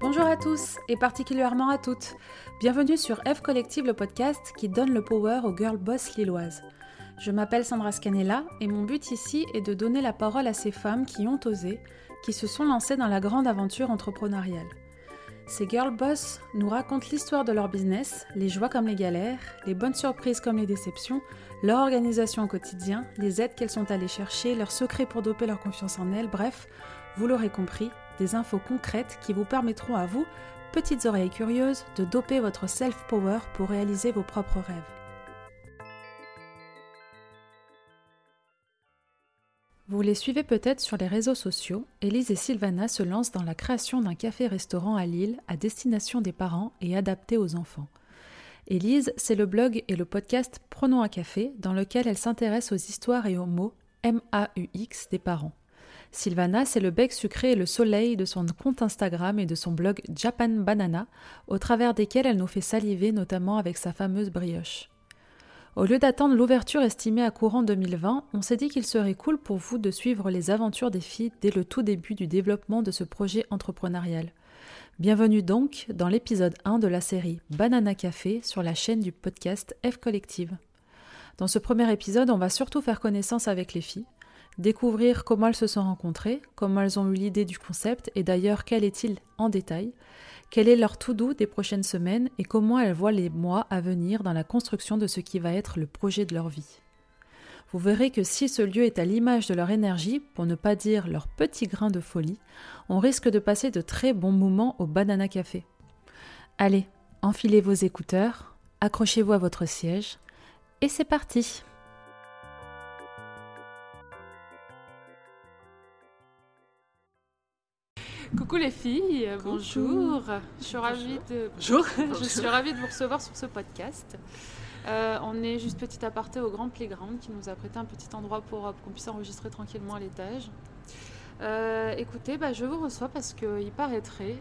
Bonjour à tous et particulièrement à toutes. Bienvenue sur F Collective, le podcast qui donne le power aux girl boss lilloises. Je m'appelle Sandra Scanella et mon but ici est de donner la parole à ces femmes qui ont osé, qui se sont lancées dans la grande aventure entrepreneuriale. Ces girl boss nous racontent l'histoire de leur business, les joies comme les galères, les bonnes surprises comme les déceptions, leur organisation au quotidien, les aides qu'elles sont allées chercher, leurs secrets pour doper leur confiance en elles, bref, vous l'aurez compris, des infos concrètes qui vous permettront à vous, petites oreilles curieuses, de doper votre self-power pour réaliser vos propres rêves. Vous les suivez peut-être sur les réseaux sociaux, Élise et Sylvana se lancent dans la création d'un café-restaurant à Lille à destination des parents et adapté aux enfants. Élise, c'est le blog et le podcast Prenons un café, dans lequel elle s'intéresse aux histoires et aux mots M-A-U-X des parents. Sylvana, c'est le bec sucré et le soleil de son compte Instagram et de son blog Japan Banana, au travers desquels elle nous fait saliver notamment avec sa fameuse brioche. Au lieu d'attendre l'ouverture estimée à courant 2020, on s'est dit qu'il serait cool pour vous de suivre les aventures des filles dès le tout début du développement de ce projet entrepreneurial. Bienvenue donc dans l'épisode 1 de la série Banana Café sur la chaîne du podcast F Collective. Dans ce premier épisode, on va surtout faire connaissance avec les filles, découvrir comment elles se sont rencontrées, comment elles ont eu l'idée du concept et d'ailleurs quel est-il en détail, quel est leur tout doux des prochaines semaines et comment elles voient les mois à venir dans la construction de ce qui va être le projet de leur vie. Vous verrez que si ce lieu est à l'image de leur énergie, pour ne pas dire leur petit grain de folie, on risque de passer de très bons moments au Banana Café. Allez, enfilez vos écouteurs, accrochez-vous à votre siège, et c'est parti! Coucou les filles, euh, bonjour. Je suis ravie de bonjour. je suis ravie de vous recevoir sur ce podcast. Euh, on est juste petit aparté au Grand Playground qui nous a prêté un petit endroit pour, euh, qu'on puisse enregistrer tranquillement à l'étage. écoutez, bah, je vous reçois parce qu'il paraîtrait,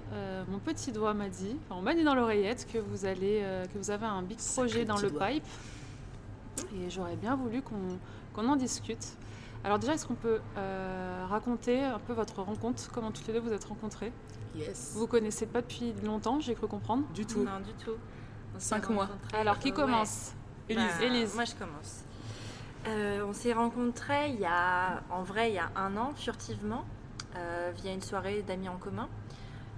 mon petit doigt m'a dit, on m'a dit dans l'oreillette que vous allez, que vous avez un big projet dans le pipe, et j'aurais bien voulu qu'on en discute. Alors déjà, est-ce qu'on peut euh, raconter un peu votre rencontre, comment toutes les deux vous êtes rencontrées? Yes. Vous connaissez pas depuis longtemps, j'ai cru comprendre? Du tout. Non, du tout. Cinq mois. Alors qui euh, commence? Élise. Bah, Élise. Moi, je commence. Euh, on s'est rencontrés il y a, en vrai, il y a un an, furtivement, euh, via une soirée d'amis en commun.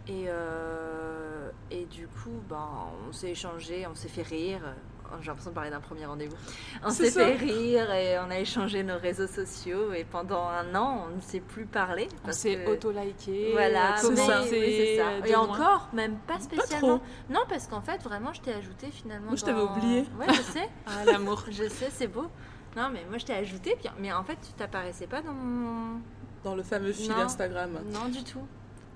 Et, euh, et du coup, ben, on s'est échangé, on s'est fait rire. J'ai l'impression de parler d'un premier rendez-vous. On s'est fait rire et on a échangé nos réseaux sociaux. Et pendant un an, on ne s'est plus parlé. On s'est auto-liké, Voilà, c'est mais- ça. oui, c'est ça. euh, Et encore, même pas Pas spécialement. trop. non, parce qu'en fait, vraiment, je t'ai ajouté finalement. Moi, je t'avais oublié. Ouais, je sais. Ah, l'amour. Je sais, c'est beau. Non, mais moi, je t'ai ajouté. Puis... Mais en fait, tu t'apparaissais pas dans mon. Dans le fameux fil Non. Instagram. Non, du tout.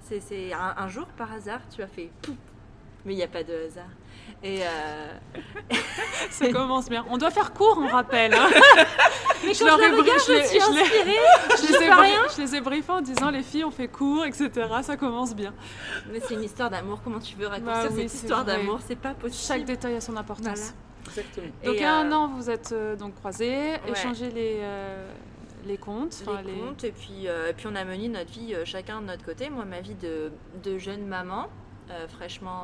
C'est un, un jour, par hasard, tu as fait. pouf. Mais il n'y a pas de hasard. Et. euh, Ça commence bien. On doit faire court, on rappelle. hein. Mais Je leur je ai regarde, je suis je je, je les ai fais bri- rien. je les ai briefés en disant les filles, on fait court, etc. Ça commence bien. Mais c'est une histoire d'amour. Comment tu veux raccourcir Bah oui, cette c'est histoire d'amour? C'est pas possible. Chaque détail a son importance. Voilà. Exactement. Donc il y a un euh, an, vous êtes euh, donc croisés, échangé les, euh, les comptes. les les- comptes et puis, euh, et puis on a mené notre vie euh, chacun de notre côté. Moi, ma vie de, de jeune maman, euh, fraîchement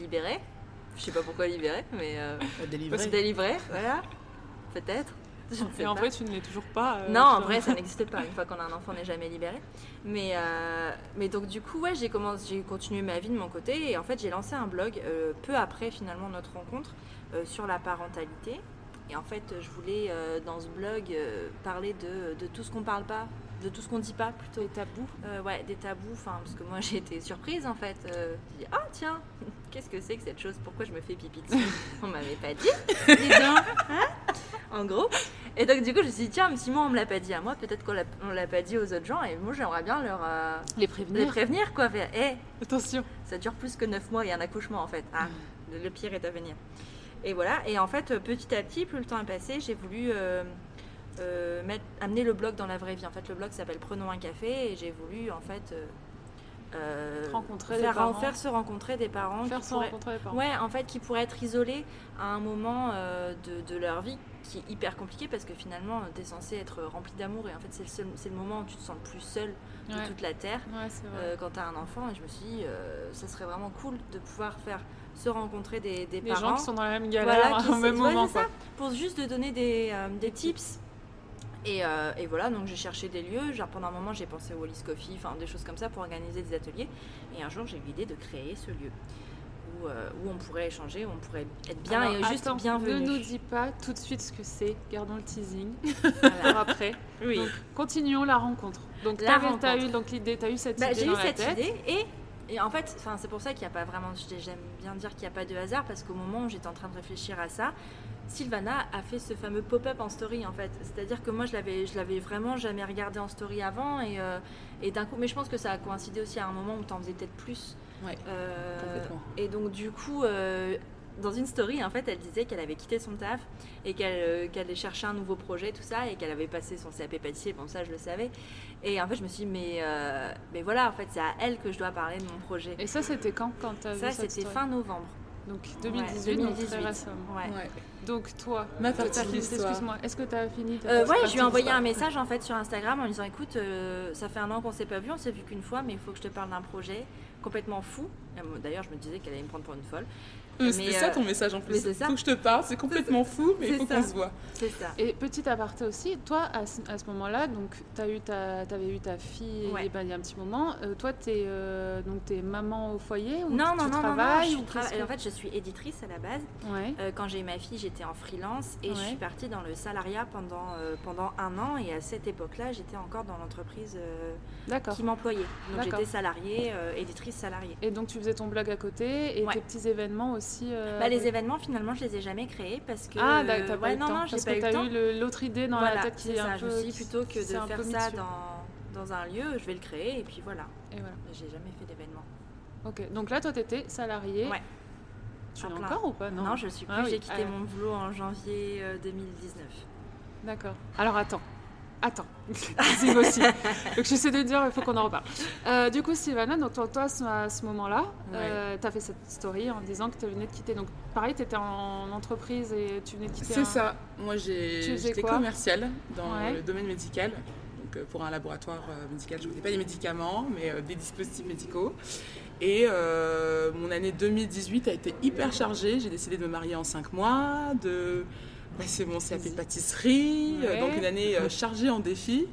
libérée. Je sais pas pourquoi libérée, mais euh, Délivré. voilà. Peut-être. Ne Et en pas. vrai, tu ne l'es toujours pas. euh, non, en vrai, ça n'existe pas. Une fois qu'on a un enfant, on n'est jamais libéré. Mais, euh, mais donc, du coup, ouais, j'ai commencé, j'ai continué ma vie de mon côté. Et en fait, j'ai lancé un blog euh, peu après, finalement, notre rencontre euh, sur la parentalité. Et en fait, je voulais, euh, dans ce blog, euh, parler de, de tout ce qu'on parle pas, de tout ce qu'on dit pas plutôt. Des tabous. Euh, ouais, des tabous, enfin, parce que moi j'ai été surprise en fait. Euh, j'ai dit, ah tiens, qu'est-ce que c'est que cette chose? Pourquoi je me fais pipi dessus? On m'avait pas dit, dis donc, hein? En gros. Et donc du coup, je me suis dit, tiens, mais si moi on me l'a pas dit à moi, peut-être qu'on l'a- on l'a pas dit aux autres gens, et moi j'aimerais bien leur euh, Les les prévenir. prévenir quoi. Faire, hé, Attention. ça dure plus que 9 mois et un accouchement en fait. Ah, le, le pire est à venir. Et voilà, et en fait, petit à petit, plus le temps a passé, j'ai voulu euh, mettre, amener le blog dans la vraie vie. En fait, le blog s'appelle Prenons un café et j'ai voulu en fait euh, euh, Rencontrer des faire, parents. faire se rencontrer des parents Faire qui se pourraient- rencontrer les parents. Ouais, en fait, qui pourraient être isolés à un moment euh, de, de leur vie qui est hyper compliqué parce que finalement, tu es censé être rempli d'amour et en fait, c'est le, seul- c'est le moment où tu te sens le plus seul de Ouais. toute la Terre Ouais, euh, quand tu as un enfant. Et je me suis dit, ça serait vraiment cool de pouvoir faire se rencontrer des, des les parents. gens qui sont dans la même galère Voilà, qui au même ouais, moment. c'est ça. quoi. pour juste de donner des, des tips. Et, euh, et voilà, donc j'ai cherché des lieux. Genre pendant un moment, j'ai pensé au Wallis Coffee, enfin des choses comme ça pour organiser des ateliers. Et un jour, j'ai eu l'idée de créer ce lieu où, euh, où on pourrait échanger, où on pourrait être bien Alors, et juste attends, bienvenu. Ne nous dis pas tout de suite ce que c'est. Gardons le teasing pour après. Oui. Donc, continuons la rencontre. Donc, t'as rencontre. eu donc l'idée, t'as eu cette Bah, idée j'ai eu la cette tête. idée et, et en fait, c'est pour ça qu'il n'y a pas vraiment, j'aime bien dire qu'il n'y a pas de hasard parce qu'au moment où j'étais en train de réfléchir à ça, Sylvana a fait ce fameux pop-up en story en fait. C'est-à-dire que moi je l'avais, je l'avais vraiment jamais regardé en story avant et, euh, et d'un coup, mais je pense que ça a coïncidé aussi à un moment où tu en faisais peut-être plus. Ouais, Euh, complètement. et donc du coup, euh, dans une story, en fait, elle disait qu'elle avait quitté son taf et qu'elle euh, allait chercher un nouveau projet, tout ça, et qu'elle avait passé son CAP pâtissier, bon ça je le savais. Et en fait, je me suis dit, mais, euh, mais voilà, en fait, c'est à elle que je dois parler de mon projet. Et ça, c'était quand ça, c'était fin novembre. Donc Ouais, 2018, donc très 2018. récemment. Ouais. Ouais. Donc toi, Ma excuse-moi, est-ce que tu as fini ta Euh, ouais, je lui ai envoyé un message en fait sur Instagram en lui disant écoute, euh, ça fait un an qu'on s'est pas vu, on s'est vu qu'une fois, mais il faut que je te parle d'un projet complètement fou. D'ailleurs, je me disais qu'elle allait me prendre pour une folle. Euh, C'était Mais, ça euh, ton message en plus. c'est ça. Faut que je te parle, c'est complètement fou, mais il C'est faut ça. qu'on se voit. C'est ça. Et petit aparté aussi, toi, à ce, à ce moment-là, donc tu eu ta, avais eu ta fille Ouais. et ben, il y a un petit moment. euh, toi, tu es, donc, t'es maman au foyer ou Non, tu non, non, non, non, travailles que- En fait, je suis éditrice à la base. Ouais. Euh, quand j'ai eu ma fille, j'étais en freelance et je suis partie dans le salariat pendant, euh, pendant un an. Et à cette époque-là, j'étais encore dans l'entreprise euh, qui m'employait. Donc j'étais salariée, euh, éditrice salariée. Et donc tu faisais ton blog à côté et Ouais. tes petits événements aussi. Euh, Bah, les événements, finalement, je les ai jamais créés parce que. Ah, d'accord, t'as pas eu le temps. parce que t'as eu l'autre idée dans la tête qui est un je peu. me dit, qui- plutôt que de faire ça dans, dans un lieu, je vais le créer et puis voilà. Et voilà. J'ai jamais fait d'événement. Ok. Donc là, toi, t'étais salarié. Ouais. Tu En plein. encore ou pas? Non, je suis plus. Ah oui, J'ai quitté ah. mon boulot en janvier euh, 2019. D'accord. Alors attends. Attends. Teasing aussi. Donc j'essaie de dire, il faut qu'on en reparle. Euh, du coup, Sylvana, donc toi, toi, à ce moment-là, Ouais. tu as fait cette story en disant que tu venais de quitter. Donc pareil, tu étais en entreprise et tu venais de quitter. C'est un- ça. Moi, j'étais commerciale dans Ouais. le domaine médical. Donc, euh, pour un laboratoire euh, médical, je ne pas des médicaments, mais euh, des dispositifs médicaux. Et euh, mon année 2018 a été hyper chargée. J'ai décidé de me marier en 5 mois, de passer mon CAP de pâtisserie. euh, Ouais. donc, une année euh, chargée en défis.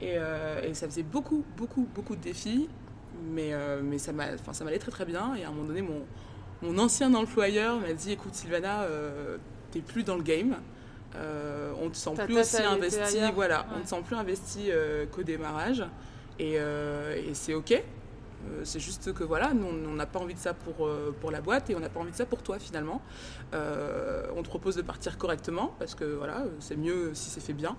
Et, euh, et ça faisait beaucoup, beaucoup, beaucoup de défis. Mais, mais ça m'allait très, très bien. Et à un moment donné, mon, mon ancien employeur m'a dit écoute, Sylvana, euh, t'es plus dans le game. Euh, on te sent plus aussi investi, voilà, Ouais. on te sent plus investi euh, qu'au démarrage, et, et c'est ok. Euh, c'est juste que voilà, nous on n'a pas envie de ça pour, euh, pour la boîte et on n'a pas envie de ça pour toi finalement. Euh, on te propose de partir correctement parce que voilà, c'est mieux si c'est fait bien,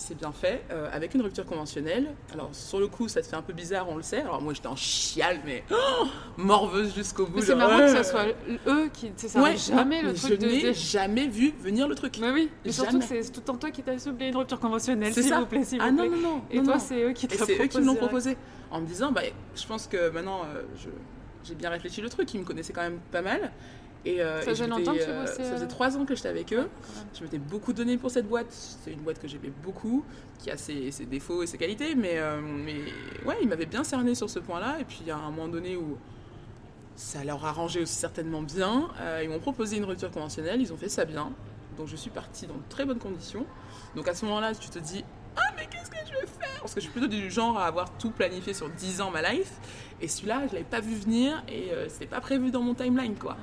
c'est bien fait, euh, avec une rupture conventionnelle. Alors sur le coup, ça te fait un peu bizarre, on le sait. Alors moi j'étais en chiale, mais oh, morveuse jusqu'au bout. Mais c'est marrant que ça soit eux qui. Ça Ouais, jamais le mais truc je de. n'ai jamais vu venir le truc. Mais oui, et surtout que c'est tout le temps toi qui t'as soulevé une rupture conventionnelle, C'est s'il vous plaît, s'il vous Ah non, non, non. Et non, toi, c'est eux qui te Et c'est eux qui me l'ont proposé. En me disant, bah, je pense que maintenant, euh, je- j'ai bien réfléchi le truc. Ils me connaissaient quand même pas mal. Et, euh, Ça et faisait longtemps que tu euh, Ça faisait euh, trois ans que j'étais avec eux. Même. Je m'étais beaucoup donné pour cette boîte. C'est une boîte que j'aimais beaucoup, qui a ses, ses défauts et ses qualités. Mais, euh, mais ouais, ils m'avaient bien cerné sur ce point-là. Et puis, il y a un moment donné où ça leur a arrangé aussi certainement bien. Ils m'ont proposé une rupture conventionnelle. Ils ont fait ça bien. Donc, je suis partie dans de très bonnes conditions. Donc, à ce moment-là, tu te dis Ah, mais qu'est-ce que je vais faire? Parce que je suis plutôt du genre à avoir tout planifié sur 10 ans ma life. Et celui-là, je l'avais pas vu venir et c'était pas prévu dans mon timeline, quoi.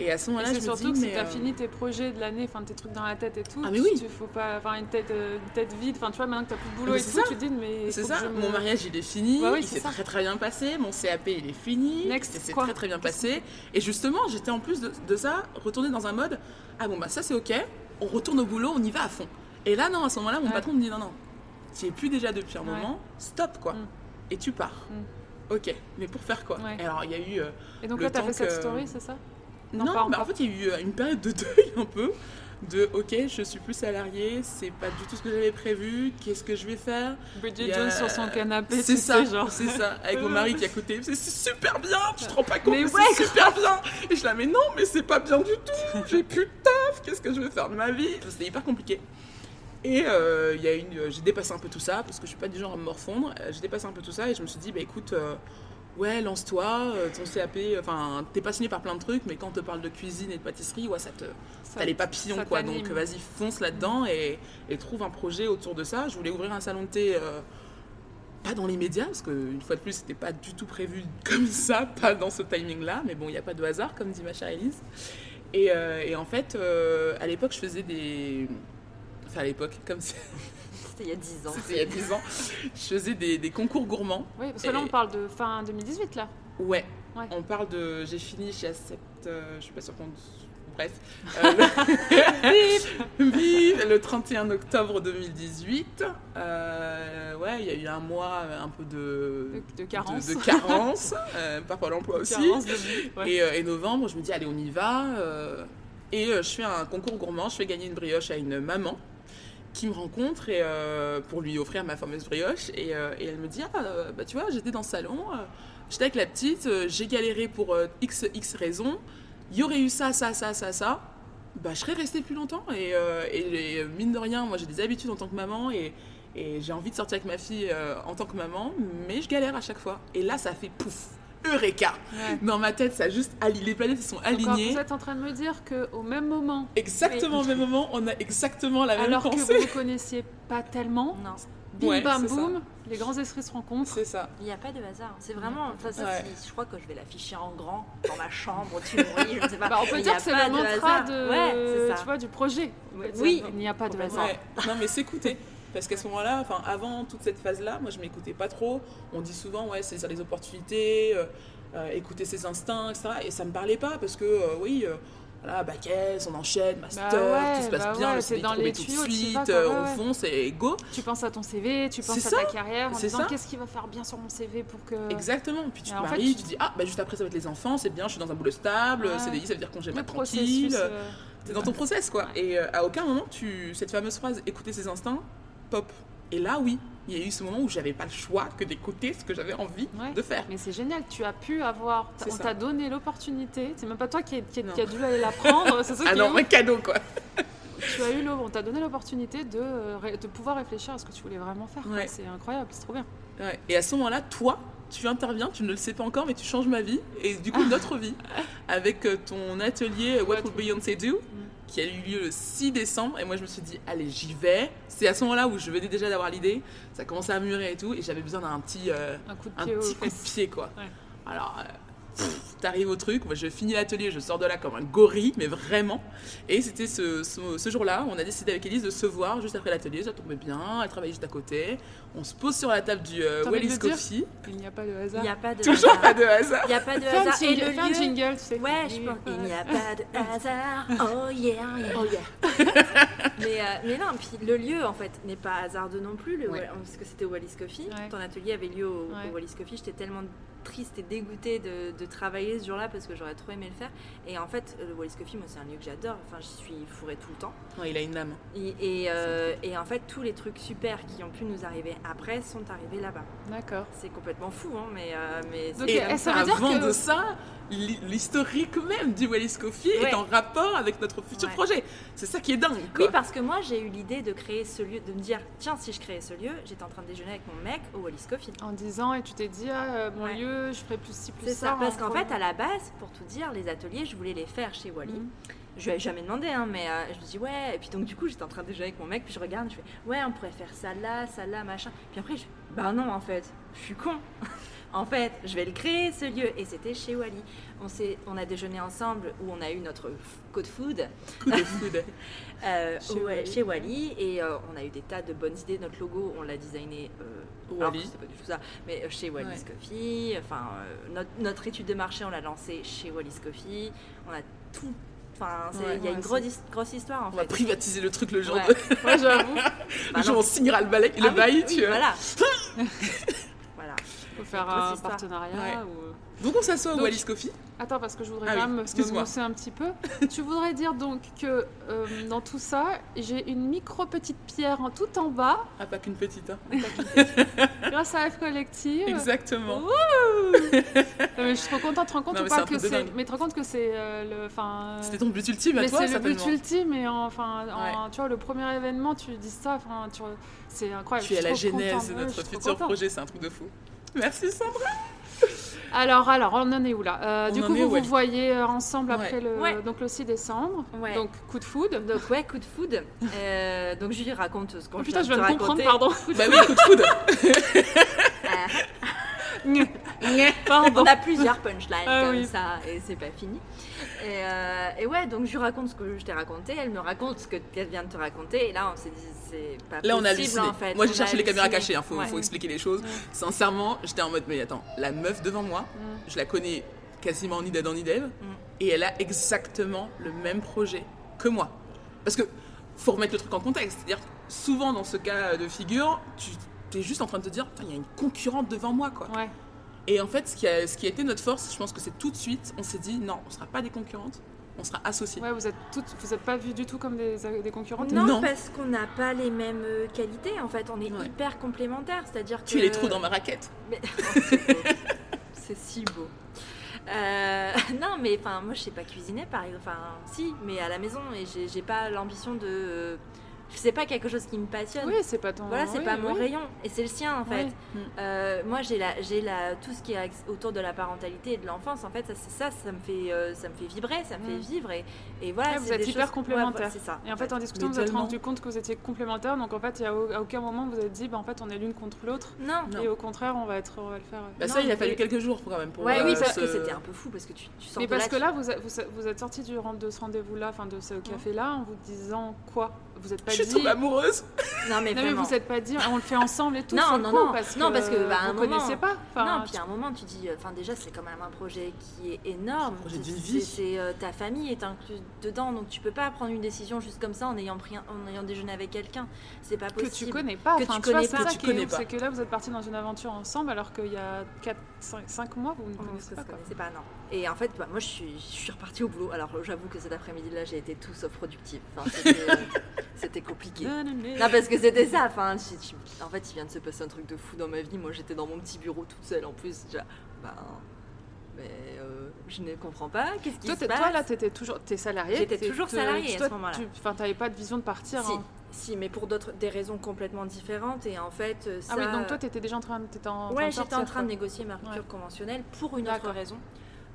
Et à ce moment-là, je me surtout dis, que si mais, t'as euh, fini tes projets de l'année, enfin tes trucs dans la tête et tout, Ah, mais tu- oui. tu faut pas avoir une tête, euh, une tête vide. Enfin, tu vois, maintenant que t'as plus de boulot Mais et tout, ça. tu te dis, mais. C'est ça, me- mon mariage il est fini, Ouais, oui, il s'est très très bien passé, mon CAP il est fini, Next, quoi très très bien passé. Et justement, j'étais en plus de, de ça, retournée dans un mode, ah bon bah ça c'est ok, on retourne au boulot, on y va à fond. Et là non, à ce moment-là, mon Ouais. patron me dit non non, tu es plus déjà depuis un Ouais. moment, stop quoi, Mm. et tu pars. Ok, mais pour faire quoi? Alors il y a eu, euh, Et donc là, t'as temps fait cette story, c'est ça? Non, Non, pas bah, en fait, il y a eu euh, une période de deuil un peu. De ok, je suis plus salariée, c'est pas du tout ce que j'avais prévu, qu'est-ce que je vais faire? Bridget a- Jones sur son canapé, C'est ça, sais, genre. c'est ça, avec mon mari qui est à côté, c'est super bien, tu te rends pas compte, Mais mais, ouais, c'est super bien Et je la mais non, mais c'est pas bien du tout, j'ai plus de taf, qu'est-ce que je vais faire de ma vie? C'était hyper compliqué. Et euh, il y a une, euh, j'ai dépassé un peu tout ça, parce que je suis pas du genre à me morfondre, Euh, j'ai dépassé un peu tout ça et je me suis dit, bah écoute, euh, ouais, lance-toi, euh, ton CAP, enfin, t'es passionné par plein de trucs, mais quand on te parle de cuisine et de pâtisserie, ouais, ça te, Ça- T'as les papillons ça quoi, donc vas-y fonce là-dedans et, et trouve un projet autour de ça. Je voulais ouvrir un salon de thé, euh, pas dans l'immédiat, parce qu'une fois de plus c'était pas du tout prévu comme ça, pas dans ce timing-là, mais bon, il n'y a pas de hasard comme dit ma chère Elise. Et, euh, et en fait, euh, à l'époque je faisais des... Enfin à l'époque, comme c'est- C'était il y a 10 ans. c'était il y a 10 ans, je faisais des, des concours gourmands. Oui, parce que là, on parle de fin 2018, là. Ouais. Ouais. On parle de. J'ai fini chez Accept. euh, je suis pas sûre qu'on. Bref. Euh, le... Le 31 octobre 2018. Euh, ouais, il y a eu un mois euh, un peu de. De, de carence. De, de carence, euh, par Pôle emploi aussi. Carence de vie, ouais. Et, euh, et novembre, je me dis, allez, on y va. euh, et euh, je fais un concours gourmand, je fais gagner une brioche à une maman qui me rencontre et, euh, pour lui offrir ma fameuse brioche. Et, euh, elle me dit, ah, euh, bah, tu vois, j'étais dans le salon, j'étais avec la petite, j'ai galéré pour x, x raisons, il y aurait eu ça, ça, ça, ça, ça. Bah, je serais restée plus longtemps. Et, et, mine de rien, moi j'ai des habitudes en tant que maman et, j'ai envie de sortir avec ma fille en tant que maman, mais je galère à chaque fois. Et là, ça fait pouf, eureka Ouais. dans ma tête, ça a juste ali- les planètes se sont Donc, alignées. vous êtes en train de me dire qu'au même moment, Exactement au même moment, on a exactement la même alors que vous ne connaissiez pas tellement, Non, bim Ouais, bam boum, les grands esprits se rencontrent. C'est ça. il n'y a pas de hasard. C'est vraiment. Enfin, ça, Ouais. je crois que je vais l'afficher en grand dans ma chambre, tu nourris, je ne sais pas. Bah, on peut Il dire que c'est le de mantra de, Ouais, c'est ça. tu vois, du projet. Oui. il n'y a pas de hasard. Ouais. Non mais s'écouter. Parce qu'à ce moment-là, enfin avant toute cette phase-là, moi je m'écoutais pas trop. On dit souvent ouais saisir les opportunités, euh, euh, écouter ses instincts, etc. Et ça me parlait pas parce que euh, oui, euh, voilà, bac on enchaîne, master, ouais, tout se passe bah bien, ouais, le c'est dans les tout de suite, vas, quoi, ouais, on fonce et go. Tu penses à ton CV, tu penses C'est à ça. ta carrière en C'est disant ça. qu'est-ce qui va faire bien sur mon CV pour que. Exactement. Puis tu te en fait, maries, tu- tu dis ah bah juste après ça va être les enfants, c'est bien, je suis dans un boulot stable. CDI ça veut dire congé mat tranquille. euh, T'es dans ton process, quoi. Et euh, à aucun moment, tu cette fameuse phrase écouter ses instincts, pop. Et là, oui, il y a eu ce moment où j'avais pas le choix que d'écouter ce que j'avais envie Ouais. de faire. Mais c'est génial, tu as pu avoir, on t'a donné l'opportunité, c'est même pas toi qui, est- qui, est- Non. qui a dû aller la prendre, c'est ça Ah qui non, est un cadeau, quoi. Tu as eu, on t'a donné l'opportunité de, euh, de pouvoir réfléchir à ce que tu voulais vraiment faire. Ouais. C'est incroyable, c'est trop bien. Ouais. Et à ce moment-là, toi, tu interviens, tu ne le sais pas encore, mais tu changes ma vie et du coup notre vie avec euh, ton atelier What Would Beyoncé Do? Qui a eu lieu le 6 décembre et moi je me suis dit allez j'y vais. C'est à ce moment là où je venais déjà d'avoir l'idée. Ça commençait à mûrir et tout et j'avais besoin d'un petit euh, Un coup de pied petit coup de pied quoi. Ouais. alors euh, t'arrives au truc moi je finis l'atelier je sors de là comme un gorille mais vraiment et c'était ce, ce, ce jour-là on a décidé avec Elise de se voir juste après l'atelier ça tombait bien elle travaillait juste à côté on se pose sur la table du euh, Wallis Coffee Il n'y a pas de Il hasard. n'y a pas de toujours hasard. pas de hasard Il n'y a pas de Fais un hasard. Et le un lieu- jingle, tu sais. Ouais, je pense. Il n'y a pas de hasard. Oh yeah, yeah. oh yeah Mais, euh, mais non, puis le lieu en fait n'est pas hasardeux non plus, le- Ouais. parce que c'était au Wallis Coffee. Ouais. Ton atelier avait lieu au, Ouais. au Wallis Coffee. J'étais tellement triste et dégoûtée de, de travailler ce jour-là parce que j'aurais trop aimé le faire. Et en fait, le Wallis Coffee, moi, c'est un lieu que j'adore. Enfin, j'y suis fourrée tout le temps. Ouais, il a une âme Et, et, euh, et en fait, tous les trucs super qui ont pu nous arriver après sont arrivés là-bas. D'accord. C'est complètement fou, hein, mais, euh, mais Donc, c'est Et comme ça veut dire avant que- de ça, l'historique même du Wallis Coffee est en rapport avec notre futur Ouais. projet. C'est ça qui est dingue, Oui, parce que moi, j'ai eu l'idée de créer ce lieu, de me dire, tiens, si je créais ce lieu, j'étais en train de déjeuner avec mon mec au Wallis Coffee. En 10 ans, et tu t'es dit, ah, euh, mon Ouais. lieu, je ferai plus ci, plus C'est ça. ça, parce en qu'en fait, à la base, pour tout dire, les ateliers, je voulais les faire chez Wally. Mhm. Je lui avais jamais demandé, hein, mais euh, je me dis, ouais. Et puis donc, du coup, j'étais en train de déjeuner avec mon mec, puis je regarde, je fais, ouais, on pourrait faire ça là, ça là, machin. Puis après, je fais, bah non, en fait, je suis con. En fait, je vais le créer, ce lieu. Et c'était chez Wally. On, on a déjeuné ensemble, où on a eu notre code food. Coup de foudre. Euh, Chez Wally. chez Wally et euh, on a eu des tas de bonnes idées. Notre logo, on l'a designé. Euh, Wally. c'est pas du tout ça, mais euh, chez Ouais. Coffee. Enfin, notre, notre étude de marché, on l'a lancée chez Wallis Coffee. On a tout. Enfin, il Ouais, y a ouais, une grosse, his- grosse histoire en On va fait. privatiser le truc le jour, de- Ouais, j'avoue. Bah le jour où non. on signera le, balai- le Ah oui, bail. oui, tu vois. Voilà. Faut faire un partenariat. Ouais. ou- Donc on s'assoit au Wallis Coffee. Attends, parce que je voudrais Ah quand oui, même me- mousser un petit peu. tu voudrais dire donc que euh, dans tout ça, j'ai une micro petite pierre en tout en bas, Ah, pas qu'une petite, hein. grâce à F Collective. Exactement. Non, mais je suis trop contente, te rends compte Non, ou mais pas que c'est. te rends compte que c'est euh, le. C'était ton but ultime à mais toi, c'est le but ultime et enfin, en- tu vois, le premier événement, tu dis ça, enfin, tu c'est incroyable. Tu es à la genèse de notre futur projet, c'est un truc de fou. Merci Sandra. Alors, alors, on en est où là? Euh, Du coup, vous vous voyez euh, ensemble Ouais. après le, Ouais. donc le 6 décembre. Ouais. Donc, coup de foudre. Donc ouais, coup de food. Euh, donc je lui raconte ce qu'on Oh putain, je viens de comprendre, raconter. pardon. Bah oui, coup de foudre. pardon. On a plusieurs punchlines Ah comme oui. ça et c'est pas fini. Et, euh, et ouais, donc je lui raconte ce que je t'ai raconté, elle me raconte ce que qu'elle vient de te raconter et là on s'est dit c'est pas Là, on a possible halluciné. en fait. Moi, j'ai On a cherché les caméras cachées, hein, faut, Ouais. faut expliquer les choses. Ouais. Sincèrement, j'étais en mode, mais attends, la meuf devant moi, Mm. je la connais quasiment ni d'Adam ni d'Ève, et elle a exactement le même projet que moi. Parce que, faut remettre le truc en contexte. C'est-à-dire, souvent dans ce cas de figure, tu es juste en train de te dire, il y a une concurrente devant moi, quoi. Ouais. Et en fait, ce qui, a, ce qui a été notre force, je pense que c'est tout de suite, on s'est dit, non, on sera pas des concurrentes, on sera associés. Ouais, vous êtes toutes, vous êtes pas vues du tout comme des, des concurrentes. Non, Non. parce qu'on n'a pas les mêmes euh, qualités en fait, on est Ouais. hyper complémentaires, c'est-à-dire que Tu es les trous dans ma raquette. Mais- c'est si beau. Euh, non, mais enfin, moi je sais pas cuisiner par exemple. Enfin, si, mais à la maison et j'ai- j'ai pas l'ambition de. C'est pas quelque chose qui me passionne. Oui, c'est pas ton. Voilà, c'est oui, pas mon oui. rayon et c'est le sien en fait. Oui. Mm. Euh, moi, j'ai la, j'ai la, tout ce qui est autour de la parentalité et de l'enfance. En fait, ça, c'est ça, ça me fait, euh, ça me fait vibrer, ça me Mm. fait vivre et, et voilà. Ouais, vous êtes des hyper choses- complémentaires. Ouais, c'est ça. Et en fait, en discutant, Mais vous êtes rendu compte que vous étiez complémentaires. Donc en fait, il y a au- à aucun moment vous vous êtes dit, bah, en fait, on est l'une contre l'autre. non. Non. Et au contraire, on va être, on va le faire. Bah Non, ça, il a fallu mais- quelques jours quand même pour Ouais, euh, oui, parce que c'était un peu fou parce que tu, tu sors Mais de parce là, que là, vous êtes, vous, êtes- sorti de ce rendez-vous-là, enfin de ce café-là, en vous disant quoi? Vous êtes pas Je suis dit. tombée amoureuse. Non, mais Non mais vraiment. vous êtes pas dit, on le fait ensemble et tout. Non, sur le non, coup, non. parce que, Non, parce que, bah, à un vous connaissez moment- pas. Enfin, non, puis à un moment, tu dis, euh, enfin déjà, c'est quand même un projet qui est énorme. C'est un projet C'est- d'une vie. C'est euh, ta famille est incluse dedans, donc tu peux pas prendre une décision juste comme ça en ayant pris, en ayant déjeuné avec quelqu'un. C'est pas que possible. tu connais pas. Que Enfin, tu connais c'est pas. ça Que tu qui est connais pas. c'est que là, vous êtes partis dans une aventure ensemble, alors qu'il y a 4, 5, mois, vous ne On connaissez se pas. quoi. connaissait pas, non. Et en fait, bah, moi, je suis, je suis repartie au boulot. Alors, j'avoue que cet après-midi-là, j'ai été tout sauf productive. C'était, euh, compliqué. Non, parce que c'était ça. Enfin, en fait, il vient de se passer un truc de fou dans ma vie. Moi, j'étais dans mon petit bureau toute seule en plus. Déjà, ben, mais euh, je ne comprends pas. Qu'est-ce qui Toi, se passe toi, là, t'étais toujours, t'es salarié. J'étais toujours salariée à ce moment-là. tu- Enfin, t'avais pas de vision de partir. Si, hein. si, mais pour d'autres, des raisons complètement différentes. Et en fait, euh, ça. Ah oui, donc toi, t'étais déjà en train, t'étais en. Ouais, j'étais en train de négocier ma rupture Ouais. conventionnelle pour une autre raison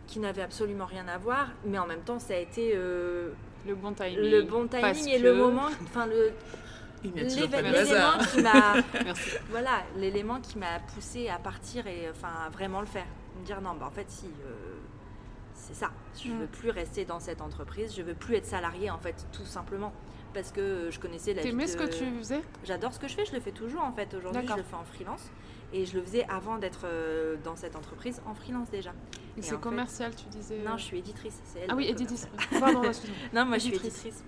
qui n'avait absolument rien à voir, mais en même temps, ça a été euh, Le bon timing. le bon timing et le moment, enfin le de l'élément qui m'a, Merci. voilà, l'élément qui m'a poussé à partir et enfin à vraiment le faire, me dire non, bah en fait si. euh, c'est ça. Je Mm. veux plus rester dans cette entreprise. Je veux plus être salarié en fait, tout simplement, parce que je connaissais la. vie T'aimais ce que de- tu faisais? J'adore ce que je fais, je le fais toujours en fait. Aujourd'hui, je le fais en freelance. Et je le faisais avant d'être euh, dans cette entreprise en freelance déjà. Et Et c'est fait- commercial, tu disais. Non, euh, je suis éditrice. C'est elle Ah oui, éditrice. Pardon, excuse-moi. Non, moi je suis Éditrice.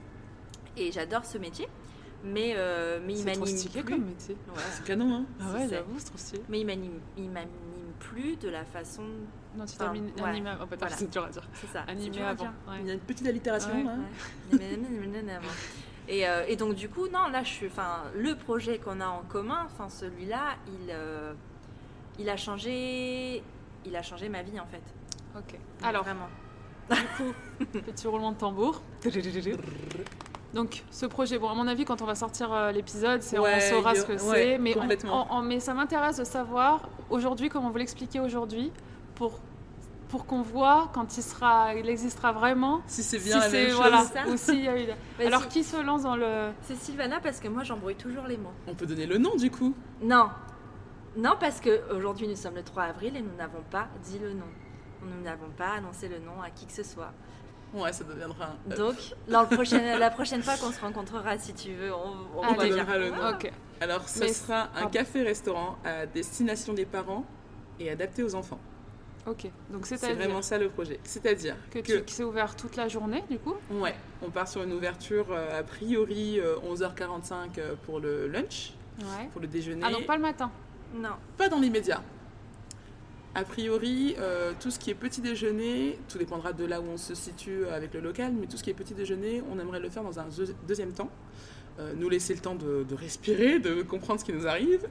Et j'adore ce métier. Mais, euh, mais il C'est trop m'anime stylé plus. comme métier. Ouais. C'est canon, hein Ah ouais, c'est- j'avoue, c'est trop stylé. Mais il m'anime, il m'anime plus de la façon. Non, tu t'es Enfin, ami- ouais. animé. Oh, Voilà. c'est dur à dire. C'est ça. c'est Animé avant. ouais. Il y a une petite allitération. Ouais. hein. Et, euh, et donc du coup, non, là, je suis, enfin, le projet qu'on a en commun, enfin, celui-là, il, euh, il a changé, il a changé ma vie en fait. Ok. Donc, Alors, vraiment. petit roulement de tambour. Donc, ce projet, bon, à mon avis, quand on va sortir euh, l'épisode, c'est Ouais, on saura ce que ouais, c'est. Mais, on- complètement. on- on- mais ça m'intéresse de savoir aujourd'hui comment vous l'expliquez aujourd'hui pour, pour qu'on voit quand il, sera, il existera vraiment. Si c'est Si bien la même chose, voilà, ça. Alors, qui se lance dans le. C'est Sylvana parce que moi j'embrouille toujours les mots. on peut donner le nom du coup. Non, non parce que aujourd'hui nous sommes le 3 avril et nous n'avons pas dit le nom. Nous n'avons pas annoncé le nom à qui que ce soit. Ouais, ça deviendra un. Donc, dans le prochain, la prochaine fois qu'on se rencontrera, si tu veux, on, on va dire. donnera le nom. Alors, ce Mais- sera un café-restaurant à destination des parents et adapté aux enfants. Ok. Donc, C'est vraiment ça le projet. C'est-à-dire que, que, tu- que c'est ouvert toute la journée, du coup? Ouais, on part sur une ouverture euh, a priori euh, 11h45 euh, pour le lunch, Ouais. pour le déjeuner. Ah, donc pas le matin? Non, Pas dans l'immédiat. A priori, euh, tout ce qui est petit déjeuner, tout dépendra de là où on se situe avec le local, mais tout ce qui est petit déjeuner, on aimerait le faire dans un deux- deuxième temps. Euh, nous laisser le temps de, de respirer, de comprendre ce qui nous arrive,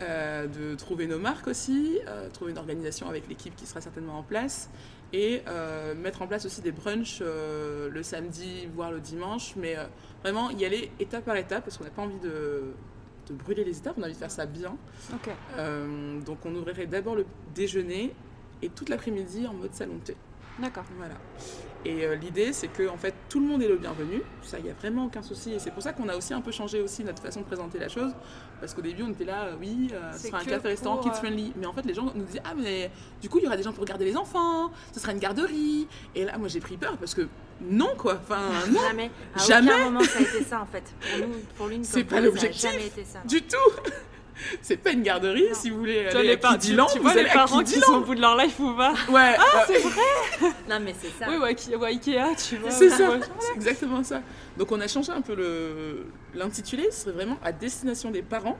euh, de trouver nos marques aussi, euh, trouver une organisation avec l'équipe qui sera certainement en place, et euh, mettre en place aussi des brunchs le samedi, voire le dimanche, mais vraiment y aller étape par étape, parce qu'on n'a pas envie de, de brûler les étapes, on a envie de faire ça bien. Donc on ouvrirait d'abord le déjeuner et toute l'après-midi en mode salon de thé. D'accord. Voilà. Et euh, l'idée, c'est que en fait, tout le monde est le bienvenu. Ça, il n'y a vraiment aucun souci. Et c'est pour ça qu'on a aussi un peu changé aussi notre façon de présenter la chose. Parce qu'au début, on était là, euh, oui, euh, ce sera un café-restaurant pour, kids euh, friendly. Mais en fait, les gens nous disaient, ah, mais du coup, il y aura des gens pour garder les enfants. Ce sera une garderie. Et là, moi, j'ai pris peur parce que non, quoi. Enfin, non, Jamais. À Jamais. aucun moment ça a été ça en fait. Pour nous, pour l'une C'est pas l'objectif. Du tout. c'est pas une garderie. Non. Si vous voulez Tu aller les, à par- tu, Kidiland, tu vous vois allez les parents qui sont au bout de leur life ou pas Ouais. Ah, ouais. c'est vrai Non mais c'est ça. Oui, ou à, Ikea- tu vois. C'est ça, ouais. c'est exactement ça. Donc on a changé un peu le- l'intitulé, ce serait vraiment à destination des parents,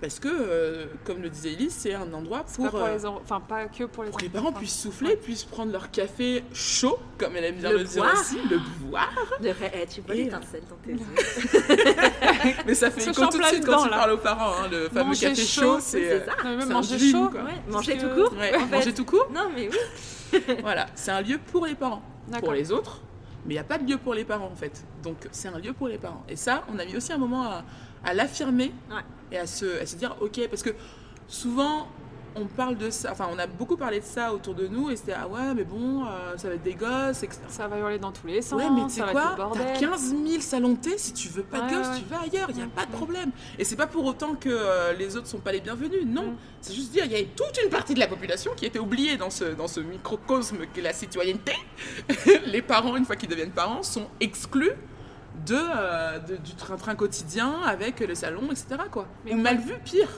parce que, euh, comme le disait Elise, c'est un endroit Pas pour, pour euh, les en- Enfin, pas que pour les pour que les enfants. parents puissent souffler, puissent prendre leur café chaud, comme elle aime bien Le le, dire aussi, le boire. De vrai, eh, tu vois l'étincelle dans tes yeux. Mais ça fait écho tout de suite dedans, quand tu parles aux parents, hein, le fameux Manger café chaud, c'est c'est... ça. euh, manger dream, chaud. quoi. Ouais, manger que- tout court. Ouais, En fait. manger tout court, Non mais oui. voilà, c'est un lieu pour les parents. Pour les autres, mais il n'y a pas de lieu pour les parents en fait. Donc c'est un lieu pour les parents. Et ça, on a mis aussi un moment à, à l'affirmer Ouais. et à se, à se dire ok, parce que souvent on parle de ça, enfin on a beaucoup parlé de ça autour de nous et c'était ah ouais, mais bon, euh, ça va être des gosses, etc. Ça va hurler dans tous les sens, Ouais, mais tu sais quoi? T'as 15 000 salons thé, si tu veux pas de Ouais, gosses, ouais. tu vas ailleurs, il n'y a pas de problème. Et c'est pas pour autant que euh, les autres sont pas les bienvenus, non. Mm. C'est juste dire, il y a toute une partie de la population qui était oubliée dans ce, dans ce microcosme qu'est la citoyenneté. les parents, une fois qu'ils deviennent parents, sont exclus de, euh, de- du train-train quotidien avec le salon, etc. Quoi. Mais Ou mal vu, pire.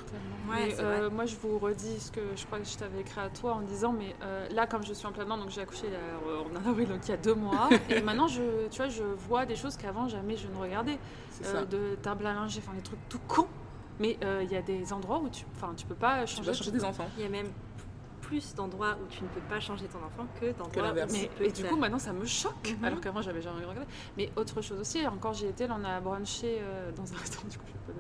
Ouais, Mais, euh, moi, je vous redis ce que je crois que je t'avais écrit à toi en disant, mais euh, là, comme je suis en plein dedans, donc j'ai accouché en avril, donc il y a deux mois, et maintenant, je, tu vois, je vois des choses qu'avant jamais je ne regardais, C'est euh, ça. de table à linge, enfin des trucs tout cons. Mais euh, il y a des endroits où tu, enfin, tu peux pas Tu changer. vas changer des enfants. Il y a même plus d'endroits où tu ne peux pas changer ton enfant que d'endroits où tu Mais, peux et du faire. coup, maintenant, ça me choque, Mhm. alors qu'avant, j'avais jamais regardé. Mais autre chose aussi, encore j'y étais, là, on a brunché euh, dans un restaurant, du coup, je pas.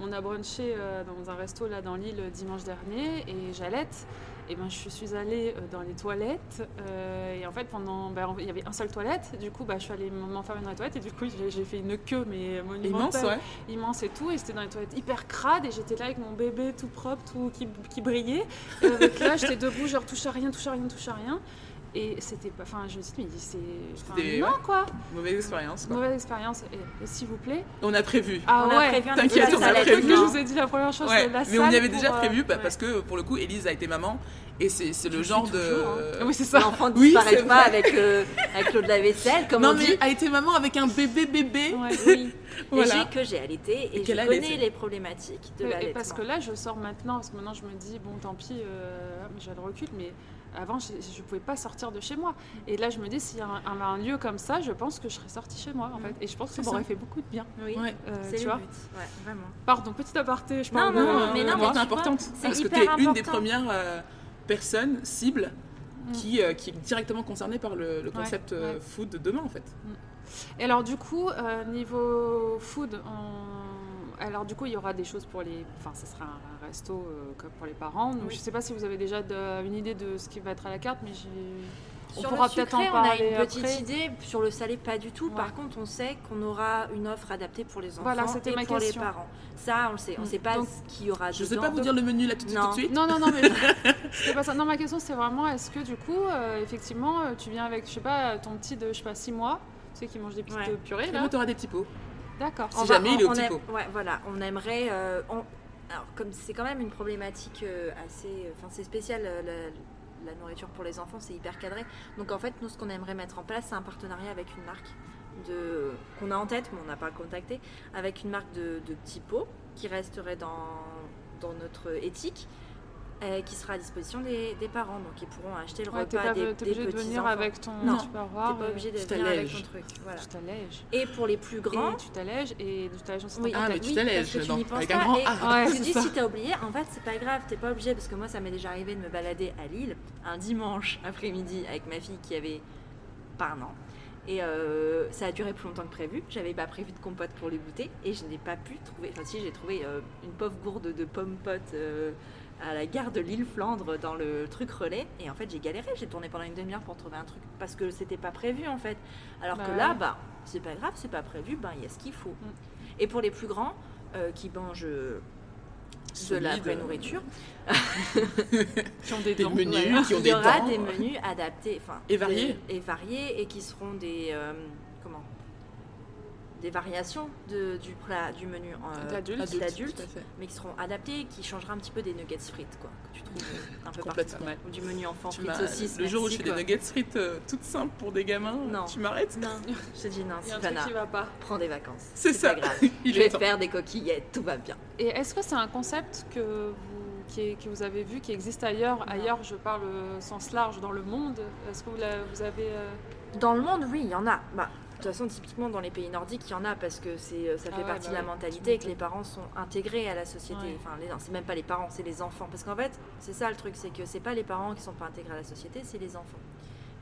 On a brunché euh, dans un resto, là, dans l'île, dimanche dernier, et Jalette, et ben, je suis allée euh, dans les toilettes, euh, et en fait, pendant, ben, il y avait un seul toilette, du coup, bah, je suis allée m'enfermer dans les toilettes, et du coup, j'ai fait une queue, mais Immense, monumentale ouais. immense et tout, et c'était dans les toilettes hyper crades, et j'étais là avec mon bébé tout propre, tout qui, qui brillait. Et avec là, j'étais debout, genre touche à rien, touche à rien, touche à rien. Et c'était pas. Enfin, je me suis dit, mais c'est. non, quoi Mauvaise expérience. quoi. Mauvaise expérience. Et, et s'il vous plaît. On a prévu. Ah On ouais prévu T'inquiète, on a prévu. que je vous ai dit la première chose, Ouais, la mais on y avait déjà pour, euh, prévu bah, ouais. parce que pour le coup, Elise a été maman et c'est c'est le genre de. hein. Oui, c'est ça. L'enfant ne Oui, disparaît pas vrai. avec, euh, avec l'eau de la vaisselle, comme non on mais dit. a été maman avec un bébé bébé. Ouais. Oui. Voilà. Et j'ai que j'ai allaité et, Et je connais les problématiques de l'allaitement. parce que là, je sors maintenant, parce que maintenant je me dis, bon, tant pis, euh, mais j'ai le recul, mais avant, je ne pouvais pas sortir de chez moi. Et là, je me dis, s'il y a un, un- un lieu comme ça, je pense que je serais sortie chez moi, en Mm. fait. Et je pense que ça m'aurait fait beaucoup de bien. Oui, Ouais. Euh, c'est tu le vois but. Ouais, vraiment. Pardon, petit aparté, je Non, parle non, non, mais non, c'est Parce que tu es une des important. premières euh, personnes cibles Mm. qui, euh, qui est directement concernée par le, concept euh, ouais. food de demain en fait. Et alors du coup, euh, niveau food, on- alors du coup il y aura des choses pour les, enfin ce sera un resto euh, comme pour les parents. Donc Oui. je sais pas si vous avez déjà de- une idée de ce qui va être à la carte, mais j'ai. On Sur pourra le peut-être sucré, en on a une petite après. idée. Sur le salé, pas du tout. Ouais. Par contre, on sait qu'on aura une offre adaptée pour les enfants Voilà, c'était et ma pour question. les parents. Ça, on le sait. On Mm. ne sait pas Donc, ce qu'il y aura Je sais dedans. pas vous dire le menu là tout de suite. Non. tout de suite. Non, non, non, mais pas ça. Non, ma question c'est vraiment est-ce que du coup, euh, effectivement, euh, tu viens avec, je sais pas, ton petit de, je sais pas, 6 mois, tu sais, qui mange des petites Ouais. purées Et là moi, t'auras des petits pots. D'accord. Si jamais il est au on petit pot. Ouais, voilà. On aimerait. euh, on- Alors, comme c'est quand même une problématique euh, assez. Enfin, c'est spécial. euh, la... la nourriture pour les enfants, c'est hyper cadré. Donc, en fait, nous, ce qu'on aimerait mettre en place, c'est un partenariat avec une marque de qu'on a en tête, mais on n'a pas contacté, avec une marque de, de petits pots qui resterait dans, dans notre éthique. Euh, qui sera à disposition des, des parents. Donc ils pourront acheter le Ouais, repas pas des, des obligé de petits venir enfants. avec ton Non, tupperware. T'es pas obligé de Tu venir avec ton truc. Voilà. Tu t'allèges. Et pour les plus grands, Et tu t'allèges et tu t'allèges en oui, Ah, mais tu oui, t'allèges que tu n'y penses pas. un grand et A. Ouais, tu dis ça. si t'as oublié, en fait c'est pas grave, t'es pas obligé parce que moi ça m'est déjà arrivé de me balader à Lille un dimanche après-midi avec ma fille qui avait pas un an. Et euh, ça a duré plus longtemps que prévu. J'avais pas prévu de compote pour le goûter et je n'ai pas pu trouver. Enfin, si j'ai trouvé euh, une pauvre gourde de pommes potes euh, à la gare de Lille Flandre dans le truc relais. Et en fait, j'ai galéré. J'ai tourné pendant une demi-heure pour trouver un truc parce que c'était pas prévu en fait. Alors Bah que là, bah, c'est pas grave, c'est pas prévu. Ben, il y a ce qu'il faut. Et pour les plus grands euh, qui mangent euh, de la vraie nourriture, Qui ont des Des dents. menus qui ont il des y aura dents. des menus adaptés, enfin Et variés. et variés et qui seront des euh, comment? Des variations de, du plat du menu euh, D'adultes. Adulte, d'adultes, tout à fait. mais qui seront adaptés, qui changera un petit peu des nuggets frites quoi, que tu trouves euh, un peu partout, Complètement. ou du menu enfant Tu frites saucisses. le jour où je fais des nuggets frites euh, toutes simples pour des gamins, Non. tu m'arrêtes Non, je te dis non, Sylvana, qui va pas. prends des vacances. C'est ça. pas grave. Il je vais temps. faire des coquillettes, tout va bien. Et est-ce que c'est un concept que vous, qui est- que vous avez vu, qui existe ailleurs Ailleurs, je parle sens large dans le monde? Est-ce que vous, la- vous avez. euh, Dans le monde, oui, il y en a. Bah, toute façon, typiquement dans les pays nordiques, il y en a parce que c'est, euh, ça Ah fait ouais, partie bah de la oui, mentalité et que les parents sont intégrés à la société. Ouais. Enfin, les, non, c'est même pas les parents, c'est les enfants. Parce qu'en fait, c'est ça le truc, c'est que c'est pas les parents qui sont pas intégrés à la société, c'est les enfants.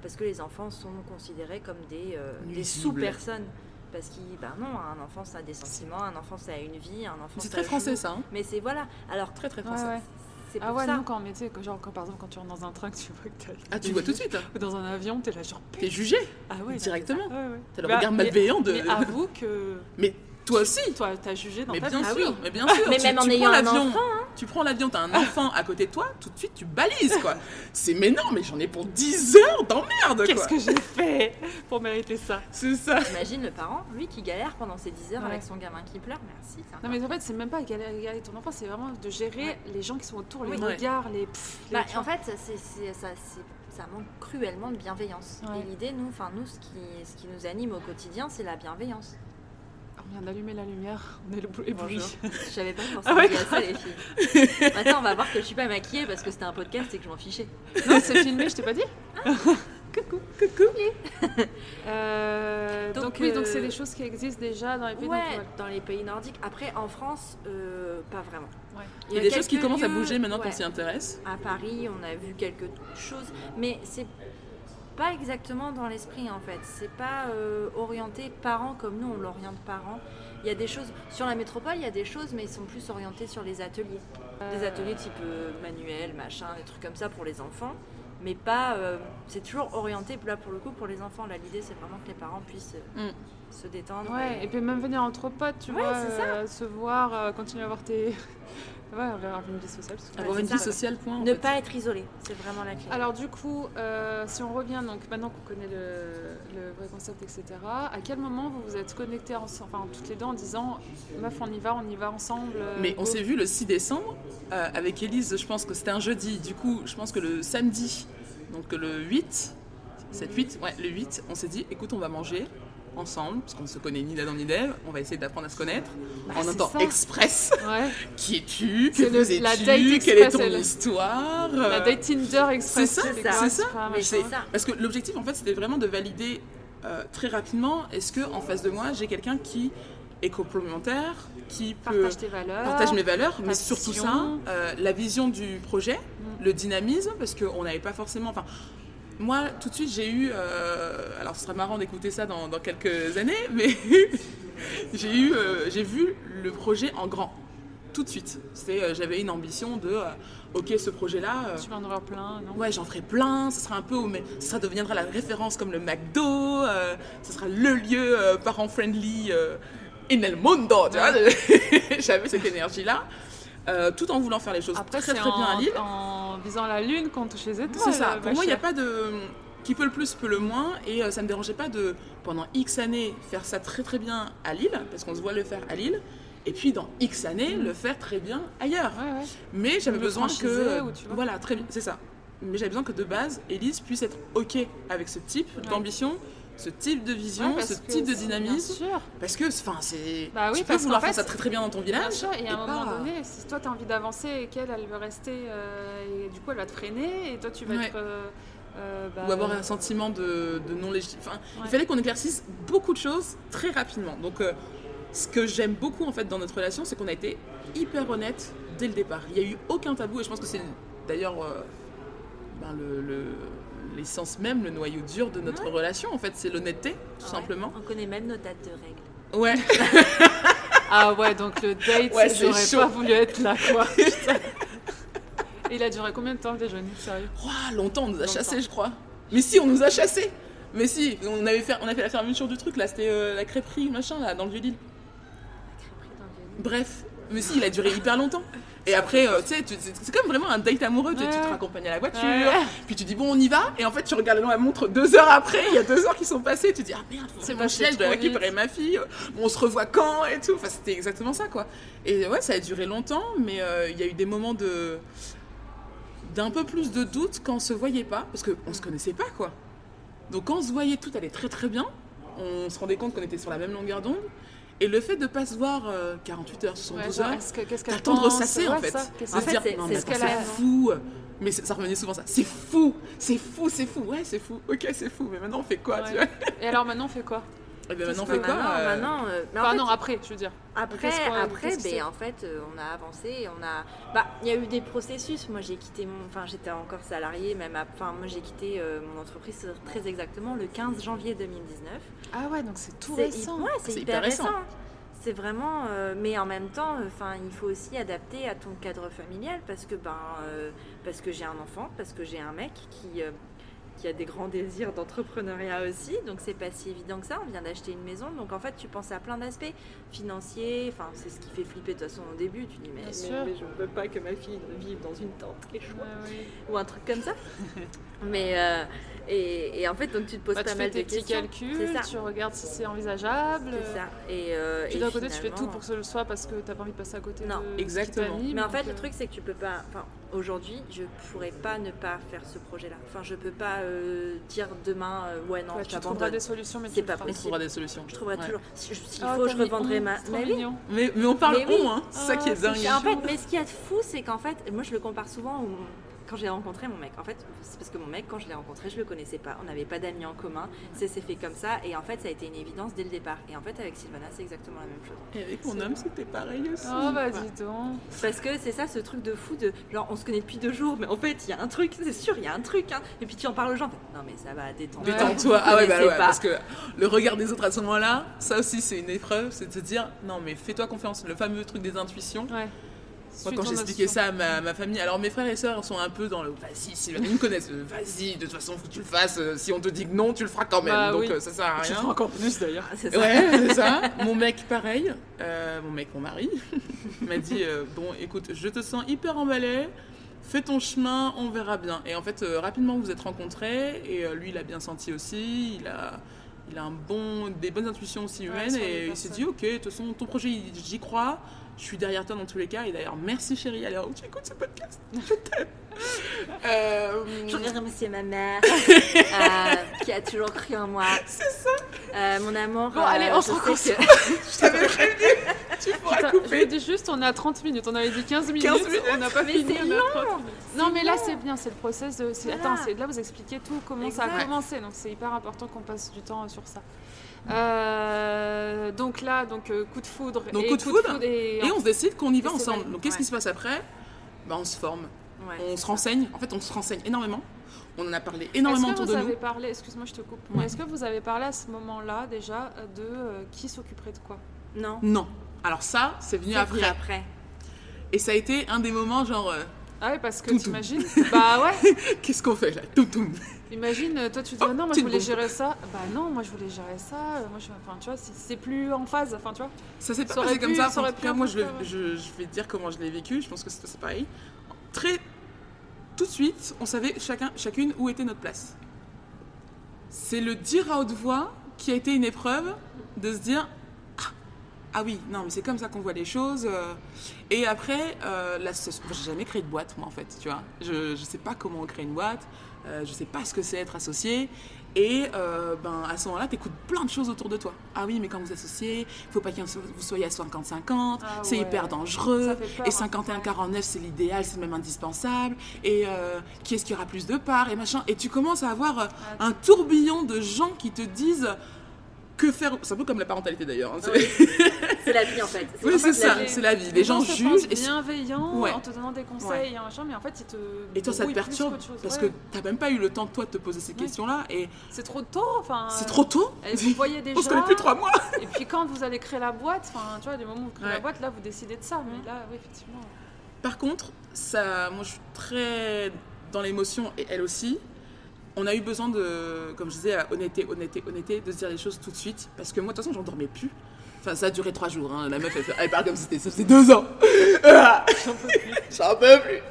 Parce que les enfants sont considérés comme des, euh, des sous-personnes. Parce qu'ils, ben non, un enfant ça a des sentiments, un enfant ça a une vie, un enfant C'est ça très français joue. ça. hein. Mais c'est voilà. Alors, Très très Ouais, français. Ouais. c'est pour Ah ouais, ça. nous, quand on mettait, que genre, quand, par exemple, quand tu rentres dans un train, que tu vois que t'as. Ah, tu vois tout de suite. hein. Ou dans un avion, t'es là, genre. T'es jugé Ah ouais, directement. Ouais, ouais. T'as le Bah, regard mais- malveillant de. Mais avoue que. Mais toi aussi. Toi, t'as jugé dans Mais ta bien vie. Ah sûr, oui. mais bien sûr. Mais tu, même en tu ayant prends un l'avion, enfant, tu prends l'avion, t'as un enfant à côté de toi, tout de suite tu balises quoi. C'est mais non, mais j'en ai pour 10 heures d'emmerde Qu'est-ce que j'ai fait pour mériter ça? C'est ça. Imagine le parent, lui, qui galère pendant ces 10 heures Ouais. avec son gamin qui pleure. Merci. Non mais en fait c'est même pas galérer galérer ton enfant, c'est vraiment de gérer Ouais. les gens qui sont autour, les Oui. regards, les... pff, les- Bah, en fait, c'est, c'est- ça, c'est- ça manque cruellement de bienveillance. Ouais. Et l'idée, nous, enfin nous, ce qui, ce qui nous anime au quotidien, c'est la bienveillance. On vient d'allumer la lumière, on est le ébloui. Bonjour. Je savais pas Ah ouais, dit à ça, les filles. Maintenant, on va voir que je suis pas maquillée parce que c'était un podcast et que je m'en fichais. Non, c'est filmé, je t'ai pas dit Coucou. Euh, Donc, donc, oui, donc euh, c'est des choses qui existent déjà dans les pays Ouais, donc, dans les pays nordiques. Après, en France, euh, pas vraiment. Ouais. Il y a des choses qui quelques commencent à bouger maintenant qu'on s'y intéresse. À Paris, on a vu quelque chose, mais c'est pas exactement dans l'esprit en fait. C'est pas euh, orienté parents comme nous on l'oriente parents. Il y a des choses sur la métropole, il y a des choses, mais ils sont plus orientés sur les ateliers, des ateliers type euh, manuel, machin, des trucs comme ça pour les enfants. Mais pas, euh, c'est toujours orienté là pour le coup pour les enfants. Là, l'idée c'est vraiment que les parents puissent euh, Mm. se détendre. Ouais, et puis même venir entre potes, tu Ouais, vois, euh, se voir, euh, continuer à avoir tes... Ouais, avoir une vie sociale. Avoir une ça. vie sociale, point. Ne fait. pas être isolé, c'est vraiment la clé. Alors du coup, euh, si on revient, donc maintenant qu'on connaît le, le vrai concept, etc., à quel moment vous vous êtes connectés ensemble, enfin toutes les deux en disant, meuf on y va, on y va ensemble euh, Mais on s'est vu le 6 décembre euh, avec Elise, je pense que c'était un jeudi. Du coup, je pense que le samedi, donc le 8, 7, 8, ouais, le 8, on s'est dit, écoute, on va manger ensemble, parce qu'on ne se connaît ni d'Adam ni d'Ève, on va essayer d'apprendre à se connaître. Bah, en un temps ça. express. Ouais, Qui es-tu Que faisais-tu Quelle est ton elle. histoire la date Tinder Express. c'est ça, c'est ça. Mais ça. Parce que l'objectif, en fait, c'était vraiment de valider euh, très rapidement est-ce que en face de moi, j'ai quelqu'un qui est complémentaire, qui peut Partage tes valeurs. partage mes valeurs, mais surtout ça, euh, la vision du projet, Mm. le dynamisme, parce qu'on n'avait pas forcément. Enfin, moi, tout de suite, j'ai eu. euh, alors, ce sera marrant d'écouter ça dans, dans quelques années, mais j'ai eu, euh, j'ai vu le projet en grand, tout de suite. C'est, euh, j'avais une ambition de, ok, ce projet-là. Tu vas en avoir plein, non? Ouais, j'en ferai plein, ce sera un peu, mais ça deviendra la référence comme le McDo, ce sera le lieu parent-friendly euh, in el mundo, tu vois. J'avais cette énergie-là, euh, tout en voulant faire les choses Après, très très bien en, à Lille. en visant la lune qu'on touche les étoiles. C'est ça, ma pour moi, il n'y a pas de... Qui peut le plus, peut le moins, et euh, ça me dérangeait pas de, pendant X années, faire ça très très bien à Lille, parce qu'on se voit le faire à Lille, et puis dans X années, le faire très bien ailleurs. Ouais, ouais. Mais j'avais besoin que. Voilà, très bien, c'est ça. Mais j'avais besoin que de base, Elise puisse être OK avec ce type Ouais. d'ambition ce type de vision, Ouais, ce type de dynamisme. Sûr. Parce que, enfin, c'est. Bah oui, tu peux parce vouloir qu'en faire fait, ça très très bien dans ton village. sûr, et à un moment donné, si toi tu as envie d'avancer et qu'elle, elle veut rester, euh, et du coup elle va te freiner, et toi tu vas Ouais. être. euh, euh, bah, Ou avoir un sentiment de, de non légitime. Enfin, Ouais. il fallait qu'on éclaircisse beaucoup de choses très rapidement. Donc, ce que j'aime beaucoup en fait dans notre relation, c'est qu'on a été hyper honnête dès le départ. Il n'y a eu aucun tabou et je pense que c'est d'ailleurs ben, le- le- l'essence même, le noyau dur de notre relation en fait, c'est l'honnêteté tout Ouais. simplement. On connaît même nos dates de règles. Ouais. Ah ouais, donc le date, Ouais, c'est j'aurais pas voulu être là quoi. Et il a duré combien de temps le déjeuner, sérieux? Ouah, longtemps on nous a Longtemps. chassés, je crois. Mais si, on nous a chassés. Mais si, on avait fait, on a fait la fermeture du truc là, c'était euh, la crêperie machin là, dans le vieux Lille. Crêperie dans le vieux Bref, mais si, il a duré hyper longtemps. Et après, euh, tu sais, c'est comme vraiment un date amoureux. Tu, tu te raccompagnes à la voiture, Ouais. puis tu dis bon, on y va. Et en fait, tu regardes la montre deux heures après, il y a deux heures qui sont passées. Tu dis ah merde, C'est passé chier, je dois récupérer ma fille. Bon, on se revoit quand et tout. Enfin, c'était exactement ça quoi. Et ouais, ça a duré longtemps, mais euh, il y a eu des moments de d'un peu plus de doute quand on se voyait pas, parce qu'on se connaissait pas quoi. Donc quand on se voyait, tout allait très très bien. On se rendait compte qu'on était sur la même longueur d'onde. Et le fait de pas se voir euh, 48 heures, 72 genre, heures, d'attendre pense sasser en Ouais, fait. ça, De En fait, dire, c'est- ce fou. Mais ça ça revenait souvent ça. C'est fou, c'est fou, c'est fou. Ouais, c'est fou. Ok, c'est fou. Mais maintenant on fait quoi, tu Ouais. vois? Et alors maintenant on fait quoi? Et ben maintenant on fait quoi maintenant, euh, maintenant, euh, mais en Enfin fait, non, après, je veux dire. Après, après ben, en fait, euh, on a avancé, on a. Bah, il y a eu des processus. Moi, j'ai quitté mon. Enfin, j'étais encore salariée, même. à- Enfin, moi, j'ai quitté euh, mon entreprise très exactement le 15 janvier 2019. Ah ouais, donc c'est tout récent. Ouais, c'est hyper, hyper récent. récent. C'est vraiment, euh, mais en même temps, enfin, il faut aussi adapter à ton cadre familial parce que ben, euh, parce que j'ai un enfant, parce que j'ai un mec qui euh, qui a des grands désirs d'entrepreneuriat aussi, donc c'est pas si évident que ça. On vient d'acheter une maison, donc en fait, tu penses à plein d'aspects financiers. Enfin, c'est ce qui fait flipper de toute façon au début. Tu dis mais, mais- je ne veux pas que ma fille vive dans une tente ou un truc comme ça. mais euh, et, et en fait, donc tu te poses Bah, pas tu mal fais tes de petits calculs, ça. tu regardes si c'est envisageable. C'est ça. Et, euh, Puis d'un côté, tu fais tout pour que ce le soit parce que t'as pas envie de passer à côté Non. de qui Exactement. Mais en fait, le euh, truc, c'est que tu peux pas. Enfin, aujourd'hui, je pourrais pas ne pas faire ce projet-là. Enfin, je peux pas euh, dire demain, euh, ouais, non, ouais, tu trouveras des solutions, mais C'est tu pas feras. On possible. trouvera des solutions. Je trouverai Ouais. toujours. Si- S'il Ah, faut, t'as je revendrai ma. Mais oui. Mais, mais on parle Mais oui. on, hein. C'est ça qui est Ah, dingue. en fait, mais ce qu'il y a de fou, c'est qu'en fait, moi, je le compare souvent. au- Quand j'ai rencontré mon mec, en fait, c'est parce que mon mec, quand je l'ai rencontré, je le connaissais pas. On n'avait pas d'amis en commun. Ça s'est fait comme ça. Et en fait, ça a été une évidence dès le départ. Et en fait, avec Sylvana, c'est exactement la même chose. Et avec mon homme, c'était pareil aussi. Oh bah dis donc. Parce que c'est ça, ce truc de fou de genre, on se connaît depuis deux jours, mais en fait, il y a un truc, c'est sûr, il y a un truc. Hein. Et puis tu en parles aux gens. Non, mais ça va, détends. Ouais. Détends-toi. Ah ouais, bah ouais, pas. parce que le regard des autres à ce moment-là, ça aussi c'est une épreuve, c'est de se dire non mais fais-toi confiance, le fameux truc des intuitions. Ouais. Moi quand j'expliquais ça à ma, ma famille, alors mes frères et sœurs sont un peu dans le vas-y, Sylvain, ils me connaissent, euh, vas-y, de toute façon faut que tu le fasses, euh, si on te dit que non, tu le feras quand même, Bah donc oui. euh, ça sert à Tu rien. feras encore plus d'ailleurs. Ah, c'est ça. Ouais, c'est ça. Mon mec, pareil. Euh, mon mec, mon mari, m'a dit euh, Bon, écoute, je te sens hyper emballé. Fais ton chemin, on verra bien. Et en fait, euh, rapidement, vous vous êtes rencontrés. Et euh, lui, il a bien senti aussi. Il a, il a un bon, des bonnes intuitions aussi humaines. et il s'est dit Ok, de toute façon, ton projet, j'y crois. Je suis derrière toi dans tous les cas. Et d'ailleurs, merci chérie. Alors, tu écoutes ce podcast. Je t'aime. Euh, Je voudrais remercier ma mère euh, qui a toujours cru en moi. C'est ça. mon amour. Bon, allez, euh, on se sais reconcentre. que- je t'avais prévenu. Tu pourras Putain, je couper. dis juste, on a 30 minutes. On avait dit 15 minutes. 15 minutes. On n'a pas Mais fini. c'est on a long. 30 minutes. Non, mais là, c'est bien. C'est le process. De... Voilà. Attends, c'est là, vous expliquez tout, comment ça a commencé. Donc, c'est hyper important qu'on passe du temps sur ça. Euh, donc là, donc euh, coup de foudre. Donc, et coup de foudre. et, Et on se décide qu'on y va ensemble. Donc qu'est-ce qui se passe après? Bah, On se forme, Ouais, on se ça. renseigne. En fait, on se renseigne énormément. On en a parlé Est-ce énormément que autour vous de avez nous. parlé, excuse-moi, je te coupe, Ouais. est-ce que vous avez parlé à ce moment-là déjà de euh, qui s'occuperait de quoi? Non. Non. Alors ça, c'est venu après. après. Et ça a été un des moments genre, euh, Ah oui, parce que t'imagines Bah ouais, qu'est-ce qu'on fait là? Toum, toum. Imagine, euh, toi tu dis, Oh, ah non, moi je voulais bombe. gérer ça. Bah non, moi je voulais gérer ça. euh, Moi, je... Enfin, tu vois, c'est- c'est plus en phase, enfin, tu vois. Ça s'est pas passé comme ça. En tout cas, moi, je vais, faire, ouais. je, je vais te dire comment je l'ai vécu. Je pense que c'est c'est pareil. Très, tout de suite, on savait chacun, chacune où était notre place. C'est le dire à haute voix qui a été une épreuve de se dire ah, ah oui, non, mais c'est comme ça qu'on voit les choses. euh. Et après, euh, l'association- j'ai jamais créé de boîte, moi, en fait, tu vois. Je, je sais pas comment on crée une boîte. Euh, je sais pas ce que c'est être associé. Et euh, ben, à ce moment-là, tu écoutes plein de choses autour de toi. Ah oui, mais quand vous associez, il faut pas que vous soyez à 50-50, Ah c'est ouais. hyper dangereux. Peur, Et hein. 51-49, c'est l'idéal, c'est même indispensable. Et euh, qui est-ce qui aura plus de parts et machin. Et tu commences à avoir Ah, un tourbillon de gens qui te disent que faire. C'est un peu comme la parentalité d'ailleurs. hein. C'est- C'est la vie en fait. Oui, c'est ça, vie. c'est la vie. Les gens se jugent et bienveillants Ouais. en te donnant des conseils et un machin, mais en fait, ils te. Et toi, ça te perturbe parce Ouais. que t'as même pas eu le temps, toi, de te poser ces Ouais. questions-là. Et c'est trop tôt. Enfin, c'est trop tôt. et vous voyez déjà. On se connaît plus trois mois. Et puis quand vous allez créer la boîte, enfin, tu vois, du moment où vous créez Ouais. la boîte, là, vous décidez de ça. Mais là, oui, effectivement. Par contre, ça, moi, je suis très dans l'émotion et elle aussi. On a eu besoin de, comme je disais, honnêteté, honnêteté, honnêteté, de se dire les choses tout de suite. Parce que moi, de toute façon, j'en dormais plus. Enfin, ça a duré trois jours. hein. La meuf, elle, parle comme si c'était ça faisait deux ans. Ah, J'en peux plus.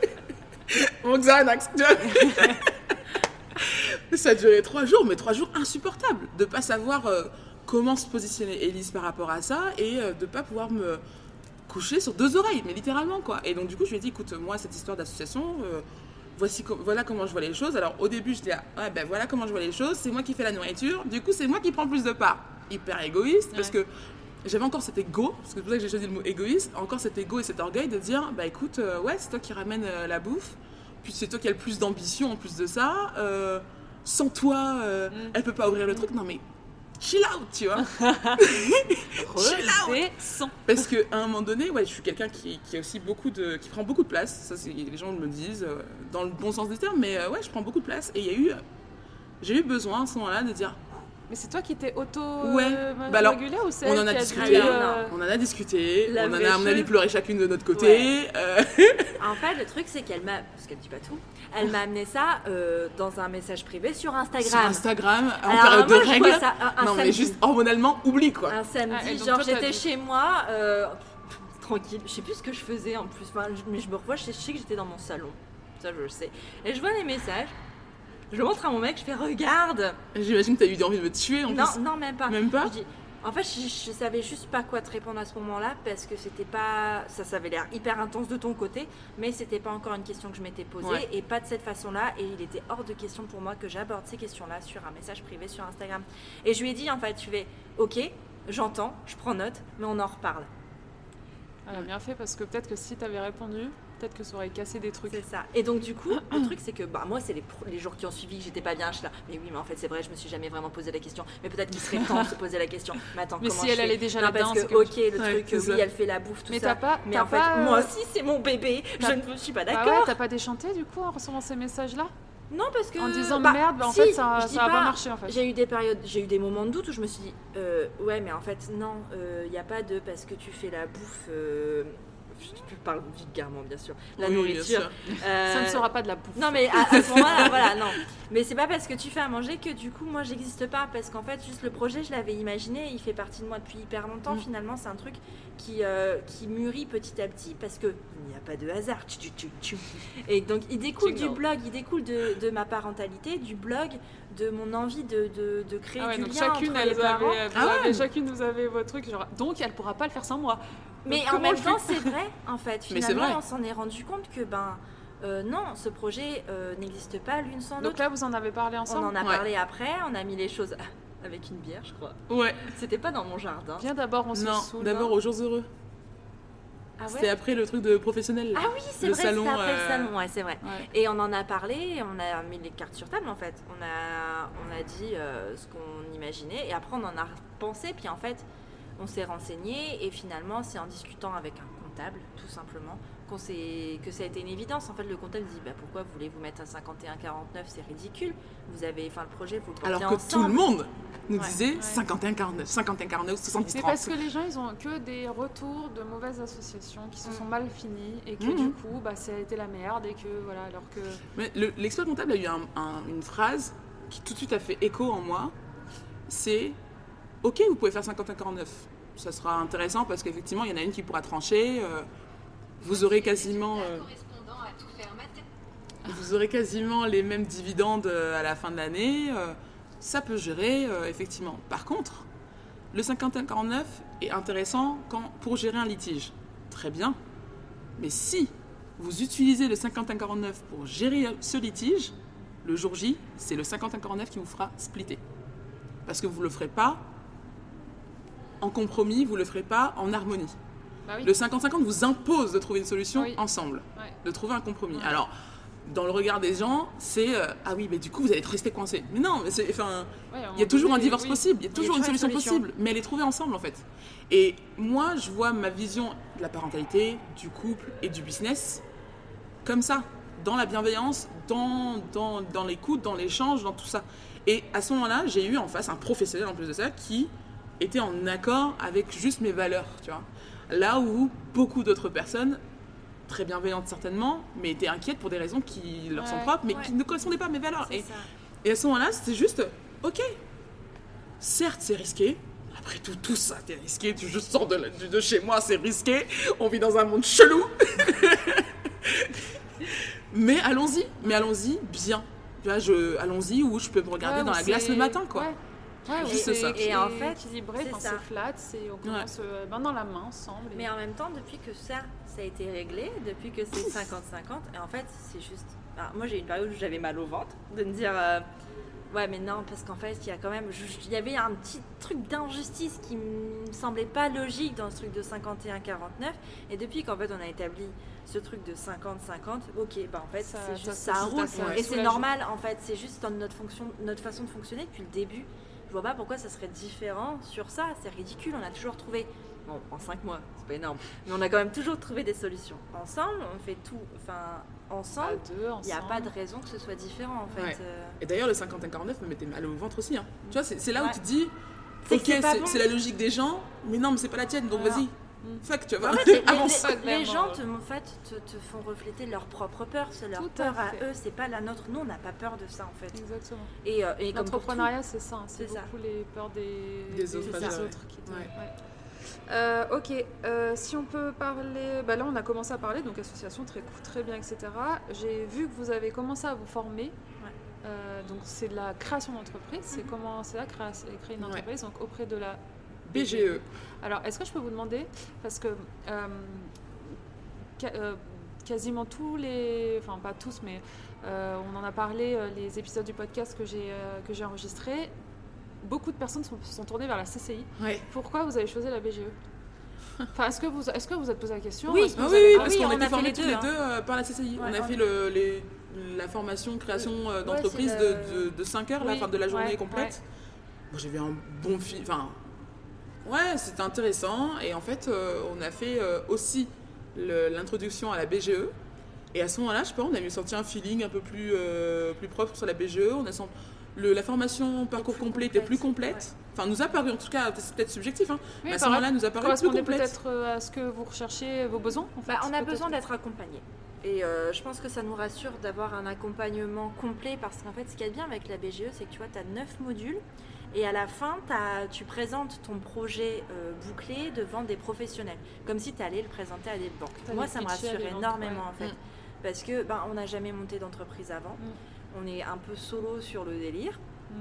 Mon Xanax. ça a duré trois jours, mais trois jours insupportables. De pas savoir euh, comment se positionner Elise par rapport à ça et euh, de pas pouvoir me coucher sur deux oreilles, mais littéralement quoi. Et donc du coup, je lui ai dit, écoute, moi, cette histoire d'association, euh, voici voilà comment je vois les choses. Alors au début, je dis, ah, ouais, ben voilà comment je vois les choses, c'est moi qui fais la nourriture, du coup, c'est moi qui prends plus de part. Hyper égoïste, parce que j'avais encore cet ego, parce que c'est pour ça que j'ai choisi le mot égoïste, encore cet ego et cet orgueil de dire, bah écoute, euh, ouais, c'est toi qui ramène euh, la bouffe, puis c'est toi qui as le plus d'ambition en plus de ça. euh, sans toi, Mm. elle peut pas ouvrir le truc. Non mais chill out, tu vois. Chill out. Parce qu'à un moment donné, ouais, je suis quelqu'un qui, qui a aussi beaucoup de, qui prend beaucoup de place. Ça, c'est, les gens me le disent euh, dans le bon sens du terme, mais euh, ouais, je prends beaucoup de place. Et il y a eu, j'ai eu besoin à ce moment-là de dire, Mais c'est toi qui t'es auto Ouais. euh, Bah alors, régulé ou c'est on elle en a discuté. euh, on en a discuté, La on en a à mon avis pleuré chacune de notre côté. euh, En fait, le truc, c'est qu'elle m'a. Parce qu'elle dit pas tout. Elle m'a amené ça euh, dans un message privé sur Instagram. sur Instagram, en Alors, période moi, de règles. ça un, un non mais samedi. juste hormonalement, oublie quoi. Un samedi, Ah, genre j'étais chez moi, euh, tranquille, je sais plus ce que je faisais en plus, Enfin, je- mais je me revois, je sais, je sais que j'étais dans mon salon, ça je le sais. Et je vois les messages, je le montre à mon mec, je fais regarde J'imagine que t'as eu envie de me tuer en Non, plus. non, même pas. Même pas Je dis- en fait, je, je savais juste pas quoi te répondre à ce moment-là parce que c'était pas. Ça, ça avait l'air hyper intense de ton côté, mais c'était pas encore une question que je m'étais posée Ouais. et pas de cette façon-là. Et il était hors de question pour moi que j'aborde ces questions-là sur un message privé sur Instagram. Et je lui ai dit en fait, tu fais OK, j'entends, je prends note, mais on en reparle. Elle a bien fait parce que peut-être que si t'avais répondu, peut-être que ça aurait cassé des trucs. C'est ça. Et donc du coup, le truc c'est que bah moi c'est les, jours qui ont suivi que j'étais pas bien, je suis là. Mais oui, mais en fait c'est vrai, je me suis jamais vraiment posé la question. Mais peut-être qu'il serait temps de se poser la question. Mais attends, Mais comment si elle allait déjà là-dedans, parce que que- ok, le Ouais, truc, oui, elle fait la bouffe, tout Mais ça. t'as pas. Mais en fait, pas, moi euh, aussi c'est mon bébé. Je ne suis pas Bah d'accord. ouais, t'as pas déchanté du coup en recevant ces messages-là? Non parce que En disant bah, merde, bah en si, fait ça, ça a pas marché en fait. J'ai eu des périodes, j'ai eu des moments de doute où je me suis dit, euh, ouais, mais en fait, non, il n'y a pas de parce que tu fais la bouffe. euh, je parle vulgairement, bien sûr. La Oui, nourriture. sûr. euh, Ça ne sera pas de la bouffe. Non, mais à, à ce moment-là, voilà, non. Mais c'est pas parce que tu fais à manger que du coup, moi, j'existe pas. Parce qu'en fait, juste le projet, je l'avais imaginé. Il fait partie de moi depuis hyper longtemps. Mm. Finalement, c'est un truc qui, euh, qui mûrit petit à petit parce que il n'y a pas de hasard. Et donc, il découle du blog, il découle de, de ma parentalité, du blog, de mon envie de, de, de créer Ah ouais, du donc lien chacune, entre les parents. avaient, vous Ah ouais. avez- chacune vous avez trucs. Genre, donc elle pourra pas le faire sans moi. Mais Donc, en même on temps, c'est vrai, en fait. Finalement, vrai. on s'en est rendu compte que, ben, euh, non, ce projet euh, n'existe pas l'une sans Donc l'autre. là vous en avez parlé On ensemble. en a Ouais. parlé après, on a mis les choses avec une bière, je crois. Ouais. C'était pas dans mon jardin. Viens d'abord on se Non, saoule. d'abord aux jours heureux. Ah C'était ouais après le truc de professionnel. là. Ah oui, c'est le vrai, salon, c'était après euh, le salon, ouais, c'est vrai. Ouais. Et on en a parlé, on a mis les cartes sur table en fait. On a, on a dit euh, ce qu'on imaginait, et après on en a pensé, puis en fait on s'est renseigné, et finalement c'est en discutant avec un comptable, tout simplement, que ça a été une évidence. En fait, le comptable dit bah, pourquoi vous voulez vous mettre à 51-49 C'est ridicule. Vous avez, enfin, le projet, vous le portez Alors que ensemble. tout le monde nous Ouais. disait Ouais. 51-49, 51-49, C'est 70-30. parce que les gens, ils ont que des retours de mauvaises associations qui se Mm. sont mal finies et que Mhm. du coup, bah, ça a été la merde et que voilà, alors que Mais le- l'expert comptable a eu un- un- une phrase qui tout de suite a fait écho en moi. C'est Ok, vous pouvez faire 51-49. Ça sera intéressant parce qu'effectivement, il y en a une qui pourra trancher. euh, vous aurez quasiment. euh, vous aurez quasiment les mêmes dividendes euh, à la fin de l'année. ça peut gérer, effectivement. Par contre, le 51-49 est intéressant pour gérer un litige. Très bien. Mais si vous utilisez le 51-49 pour gérer ce litige, le jour J, c'est le 50-49 qui vous fera splitter. Parce que vous ne le ferez pas en compromis, vous ne le ferez pas en harmonie. Bah oui. Le 50-50 vous impose de trouver une solution Oui. ensemble, Ouais. de trouver un compromis. Ouais. Alors, dans le regard des gens, c'est euh, ah oui, mais du coup vous allez rester coincé. Mais non, mais c'est enfin, Ouais, il y a toujours un divorce oui. possible, il y a toujours une toujours une solution solution. possible, mais elle est trouvée ensemble en fait. Et moi, je vois ma vision de la parentalité, du couple et du business comme ça, dans la bienveillance, dans, dans, dans l'écoute, dans l'échange, dans tout ça. Et à ce moment-là, j'ai eu en face un professionnel en plus de ça qui était en accord avec juste mes valeurs, tu vois. Là où beaucoup d'autres personnes, très bienveillantes certainement, mais étaient inquiètes pour des raisons qui leur sont propres, mais ouais. qui ne correspondaient pas à mes valeurs. Et à ce moment-là, c'était juste, ok, certes c'est risqué. Après tout, tout ça, c'est risqué. Tu je sors de, la- de- de chez moi, c'est risqué. On vit dans un monde chelou. mais allons-y, mais allons-y bien. Tu vois, je, allons-y où je peux me regarder Ouais, dans la glace le matin, quoi. Ouais. Ouais, Juste c'est ça. Et en fait, équilibré, ça. c'est flat, c'est on commence euh, main dans la main ensemble. et- Mais en même temps, depuis que ça, ça a été réglé, depuis que c'est 50-50, et en fait, c'est juste. alors, moi, j'ai eu une période où j'avais mal au ventre, de me dire. euh, ouais, mais non, parce qu'en fait, il y a quand même. Il y avait un petit truc d'injustice qui me semblait pas logique dans ce truc de 51-49. Et depuis qu'en fait, on a établi ce truc de 50-50, ok, bah en fait, Ça- c'est juste ça- ça, ça- roule. et c'est normal, en fait, c'est juste dans notre, fonction, notre façon de fonctionner depuis le début. Je vois pas pourquoi ça serait différent sur ça. C'est ridicule. On a toujours trouvé, bon, en 5 mois, c'est pas énorme, mais on a quand même toujours trouvé des solutions. Ensemble, on fait tout, enfin, à ensemble, il n'y a pas de raison que ce soit différent en fait. Ouais. Euh, Et d'ailleurs, le 51-49 me mettait mal au ventre aussi. hein. Tu vois, c'est là où tu te dis, ok, c'est bon. la logique des gens, mais non, mais c'est pas la tienne, donc Voilà. vas-y. Mm. Fuck, tu vois. En fait, les, les- avance. les- Clairement. les gens te, en fait, te, te font refléter leur propre peur. C'est leur Tout à peur à, fait. eux, c'est pas la nôtre. Nous, on n'a pas peur de ça en fait. Exactement. Et, euh, et L'entrepreneuriat, c'est ça. hein, C'est C'est ça. beaucoup les peurs des, Des autres, des autres qui te- Ouais. ouais. Euh, ok, euh, si on peut parler, bah là on a commencé à parler, donc association très, très bien, etc. J'ai vu que vous avez commencé à vous former. Euh, donc c'est de la création d'entreprise, c'est Mhm. comment c'est la création, créer une Ouais. entreprise, donc auprès de la BGE. Alors, est-ce que je peux vous demander, parce que euh, euh, quasiment tous les, enfin pas tous, mais euh, on en a parlé, euh, les épisodes du podcast que j'ai euh, que j'ai enregistrés, beaucoup de personnes sont, sont tournées vers la CCI. Ouais. Pourquoi vous avez choisi la BGE Enfin, est-ce que vous est-ce que vous êtes posé la question? Oui. Ah vous oui, avez- oui, Ah parce oui, qu'on on a été formés les tous deux, les hein. deux par la CCI. on a on- fait le, les- la formation création d'entreprise de, de, 5 heures, la Oui, fin de la journée complète. Moi, j'avais un bon film. Enfin, ouais, c'était intéressant. Et en fait, euh, on a fait euh, aussi l'introduction à la BGE. Et à ce moment-là, je sais pas, on a senti un feeling un peu plus, euh, plus propre sur la BGE. On a senti le, la formation parcours plus complet était plus complète. Enfin, nous a paru, en tout cas, c'est peut-être subjectif, hein, Oui, mais à ce moment-là, nous a paru plus correspondait complète. peut-être euh, à ce que vous recherchez, vos besoins en fait, Bah, on a besoin d'être accompagné. Et euh, je pense que ça nous rassure d'avoir un accompagnement complet parce qu'en fait, ce qu'il y a de bien avec la BGE, c'est que tu vois, tu as 9 modules et à la fin, tu présentes ton projet euh, bouclé devant des professionnels, comme si tu allais le présenter à des banques. Moi, ça me rassure énormément ouais. en fait. Mm. Parce que ben, on n'a jamais monté d'entreprise avant. Mm. On est un peu solo sur le délire. Mm.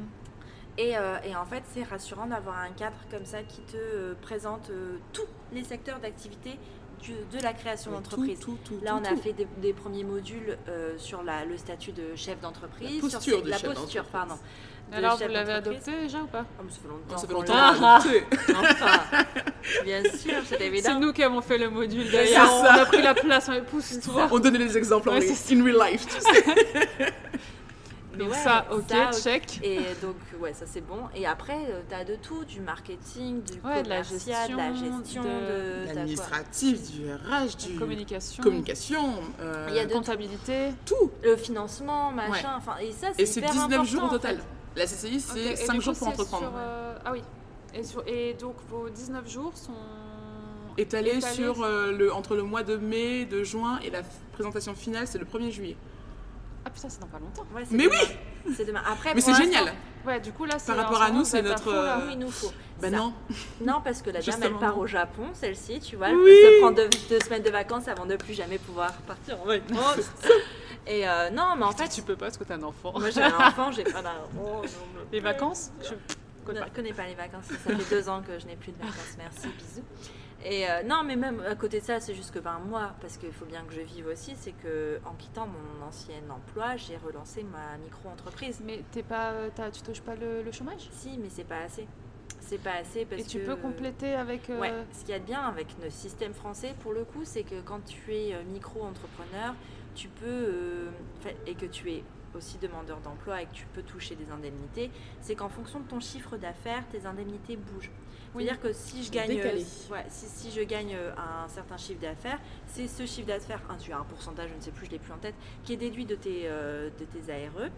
Et, euh, et en fait, c'est rassurant d'avoir un cadre comme ça qui te euh, présente tous les secteurs d'activité de la création d'entreprise. tout, tout, tout, Là, tout, on a tout. fait des, des premiers modules euh, sur la- le statut de chef d'entreprise. La sur posture de la chef posture, pardon. de Alors vous l'avez adopté déjà ou pas? Oh, mais ça fait longtemps. Ça fait. Enfin, bien sûr, c'est C'est évident. nous qui avons fait le module C'est derrière. On a pris la place, on est pousse-toi. On donnait des exemples en Ouais, c'est in real life, tu sais. Donc ouais, ça, ok, ça, ok. check. Et donc, ouais, ça c'est bon. Et après, tu as de tout, du marketing, du Ouais, de la commercial, de la gestion, de, de- L'administratif, du RH, du Communication, communication, euh, Il y a de- comptabilité. tout. le financement, machin. Enfin, et ça, c'est Et c'est hyper 19 jours au en total. fait. La CCI, c'est et 5 du jours coup, pour entreprendre. sur, euh, Ah oui. Et, sur- et donc vos 19 jours sont Étalé étalés sur euh, le, entre le mois de mai, de juin et la présentation finale, c'est le 1er juillet. Ah putain, c'est dans pas longtemps. Ouais, Mais demain. C'est demain. Après, Mais c'est génial. Ouais, du coup là, c'est Par rapport à nous, c'est notre, fond, là. Oui, il nous faut. Ça- non. Non, parce que la dame, elle part non. au Japon, celle-ci, tu vois. Elle Oui. se prendre deux, deux semaines de vacances avant de plus jamais pouvoir partir en vacances. Et euh, non, mais en fait, tu peux pas parce que t'as un enfant. moi j'ai un enfant, j'ai pas. Oh, mais- Les vacances je- connais ne pas. connais pas les vacances. Ça fait deux ans que je n'ai plus de vacances. Merci, bisous. Et euh, non, mais même à côté de ça, c'est juste que ben, moi, parce qu'il faut bien que je vive aussi, c'est que en quittant mon ancien emploi, j'ai relancé ma micro-entreprise. Mais t'es pas, t'as- tu touches pas le, le chômage? Si, mais c'est pas assez. C'est pas assez parce Et tu que- peux compléter avec. euh, Ouais, ce qu'il y a de bien avec le système français, pour le coup, c'est que quand tu es euh, micro-entrepreneur, tu peux, euh, et que tu es aussi demandeur d'emploi et que tu peux toucher des indemnités, c'est qu'en fonction de ton chiffre d'affaires, tes indemnités bougent. Oui. C'est-à-dire que si je gagne, euh, ouais, si, si je gagne euh, un certain chiffre d'affaires, c'est ce chiffre d'affaires, un, tu as un pourcentage, je ne sais plus, je l'ai plus en tête, qui est déduit de tes, euh, de tes ARE.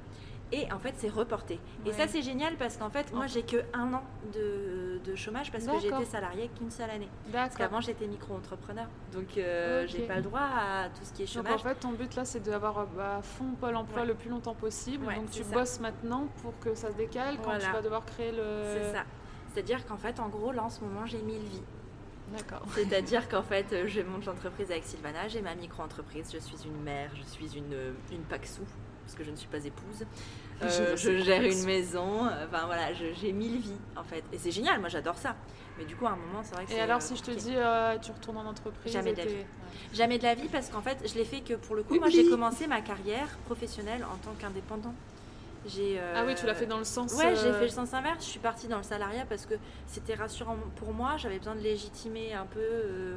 Et en fait, c'est reporté. Et ça, c'est génial parce qu'en fait, moi, j'ai que un an de, de chômage parce que D'accord. j'étais salarié qu'une seule année. Parce qu'avant, j'étais micro-entrepreneur. Donc, euh, Ok. j'ai pas le droit à tout ce qui est Donc en chômage. fait, ton but là, c'est d'avoir bah, à fond Pôle emploi Ouais. le plus longtemps possible. Ouais, Donc tu ça. bosses maintenant pour que ça se décale quand tu vas devoir créer le. C'est ça. C'est-à-dire qu'en fait, en gros, là, en ce moment, j'ai mille vies. D'accord. C'est-à-dire qu'en fait, euh, je monte l'entreprise avec Sylvana, j'ai ma micro-entreprise, je suis une mère, je suis une, euh, une paxou, parce que je ne suis pas épouse. Euh, Je pas, gère une maison, euh, enfin voilà, j'ai mille vies en fait. Et c'est génial, moi j'adore ça. Mais du coup, à un moment, c'est vrai que Et alors, euh, si je te dis, euh, tu retournes en entreprise Jamais de la vie. Ouais. Jamais de la vie parce qu'en fait, je l'ai fait que pour le coup, moi j'ai commencé ma carrière professionnelle en tant qu'indépendant. J'ai, euh, Ah oui, tu l'as fait dans le sens. Ouais, j'ai euh, fait le sens inverse. Je suis partie dans le salariat parce que c'était rassurant pour moi. J'avais besoin de légitimer un peu euh,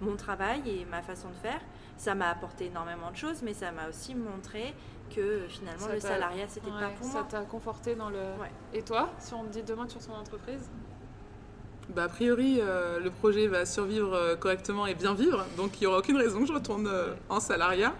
mon travail et ma façon de faire. Ça m'a apporté énormément de choses, mais ça m'a aussi montré que finalement Ça le salariat c'était ouais, pas pour ça moi. t'a conforté dans le. Ouais. Et toi, si on te dit demain tu reçois en entreprise Bah, a priori, euh, le projet va survivre euh, correctement et bien vivre, donc il n'y aura aucune raison que je retourne euh, en salariat.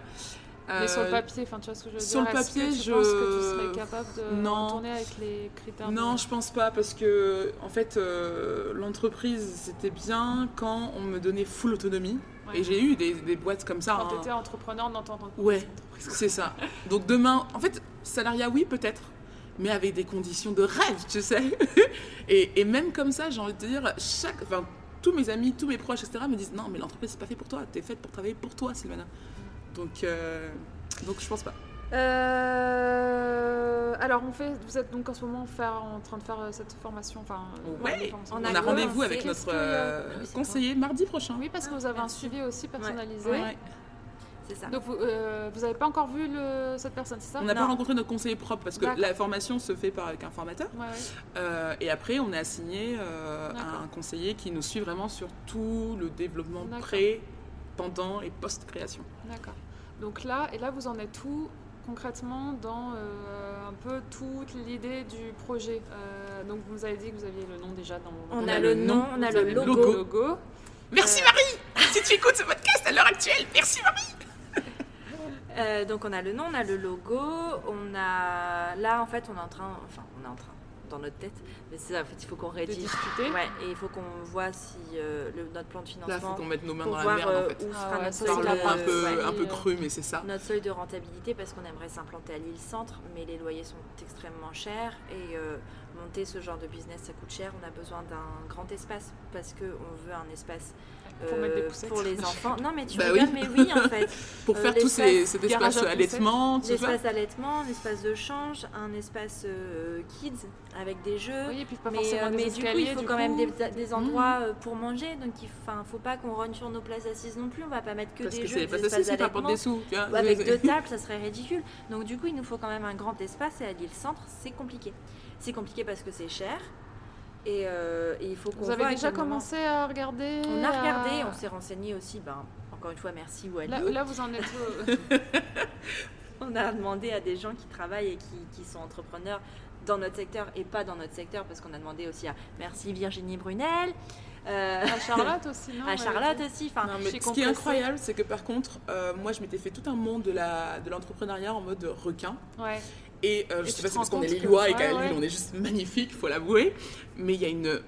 Mais sur le papier, enfin, tu vois ce que je veux sur dire le que papier, tu je- penses que tu serais capable de Non. retourner avec les critères de- Non, je pense pas parce que en fait euh, l'entreprise c'était bien quand on me donnait full autonomie Ouais. et j'ai eu des, des boîtes comme ça. Quand hein. tu étais entrepreneur ton entreprise. Ouais. C'est ça. Donc demain, en fait, salariat oui peut-être, mais avec des conditions de rêve, tu sais. et, et même comme ça, j'ai envie de te dire, chaque, enfin tous mes amis, tous mes proches, etc. me disent non mais l'entreprise c'est pas fait pour toi, t'es faite pour travailler pour toi, Sylvana. Donc euh, donc je pense pas. Euh, alors, on fait, vous êtes donc en ce moment faire, en train de faire euh, cette formation. Enfin, euh, Ouais. On On a rendez-vous avec notre qu'il y a- euh, Oui, c'est conseiller mardi prochain. Oui, parce que Ah, vous avez un suivi aussi personnalisé. Ouais. C'est ça. Donc, vous n'avez pas encore vu le, cette personne, c'est ça? On n'a pas rencontré notre conseiller propre parce que D'accord. la formation se fait par avec un formateur. Ouais, ouais. Euh, et après, on est assigné euh, à un conseiller qui nous suit vraiment sur tout le développement D'accord. pré, pendant et post-création. D'accord. Donc là, et là, vous en êtes tout concrètement dans euh, un peu toute l'idée du projet. Euh, donc, vous avez dit que vous aviez le nom déjà dans On, On a, a le nom, nom, on a le logo. logo. logo. Merci Euh, Marie Si tu écoutes ce podcast à l'heure actuelle, merci Marie Euh, donc on a le nom, on a le logo, on a là en fait on est en train, enfin on est en train dans notre tête, mais c'est ça, en fait il faut qu'on rédige. discuter. Ouais, et il faut qu'on voit si euh, le- notre plan de Là, faut financement qu'on mette nos mains dans la merde euh, en fait. où Ah sera ouais, notre seuil un de, peu, ouais. un peu cru, mais c'est ça. notre seuil de rentabilité parce qu'on aimerait s'implanter à Lille Centre, mais les loyers sont extrêmement chers et euh, monter ce genre de business ça coûte cher. On a besoin d'un grand espace parce que on veut un espace Pour mettre des euh, poussettes. pour les enfants. Non mais tu Bah rigoles, oui. mais oui en fait. Pour Euh, faire tous ces, cet espace à allaitement, tout ça. L'espace allaitement, un espace de change, un espace euh, kids avec des jeux. Oui, et puis pas mais forcément euh, des mais du coup, il faut quand même des, des endroits pour manger. Donc, il ne faut pas qu'on rogne sur nos places assises non plus. On va pas mettre que Parce des que jeux, c'est des espaces si ça des sous. tu vois. Ou Avec deux tables, ça serait ridicule. Donc, du coup, il nous faut quand même un grand espace. Et à l'île Centre, c'est compliqué. C'est compliqué parce que c'est cher. Et, euh, et il faut qu'on Vous avez déjà moment- commencé à regarder On a regardé, à- on s'est renseigné aussi. Ben, encore une fois, merci Wally. Là, là, vous en êtes où On a demandé à des gens qui travaillent et qui, qui sont entrepreneurs dans notre secteur et pas dans notre secteur parce qu'on a demandé aussi à merci Virginie Brunel, euh, À Charlotte aussi, non à Charlotte aussi. Enfin, Non, mais chez ce qui est incroyable, c'est que par contre, euh, moi je m'étais fait tout un monde de la de l'entrepreneuriat en mode requin. Ouais. Et euh, Et je tu sais pas si parce qu'on est compte que- Lillois et ouais, qu'à Lille ouais. on est juste magnifique, faut l'avouer. Mais il y a une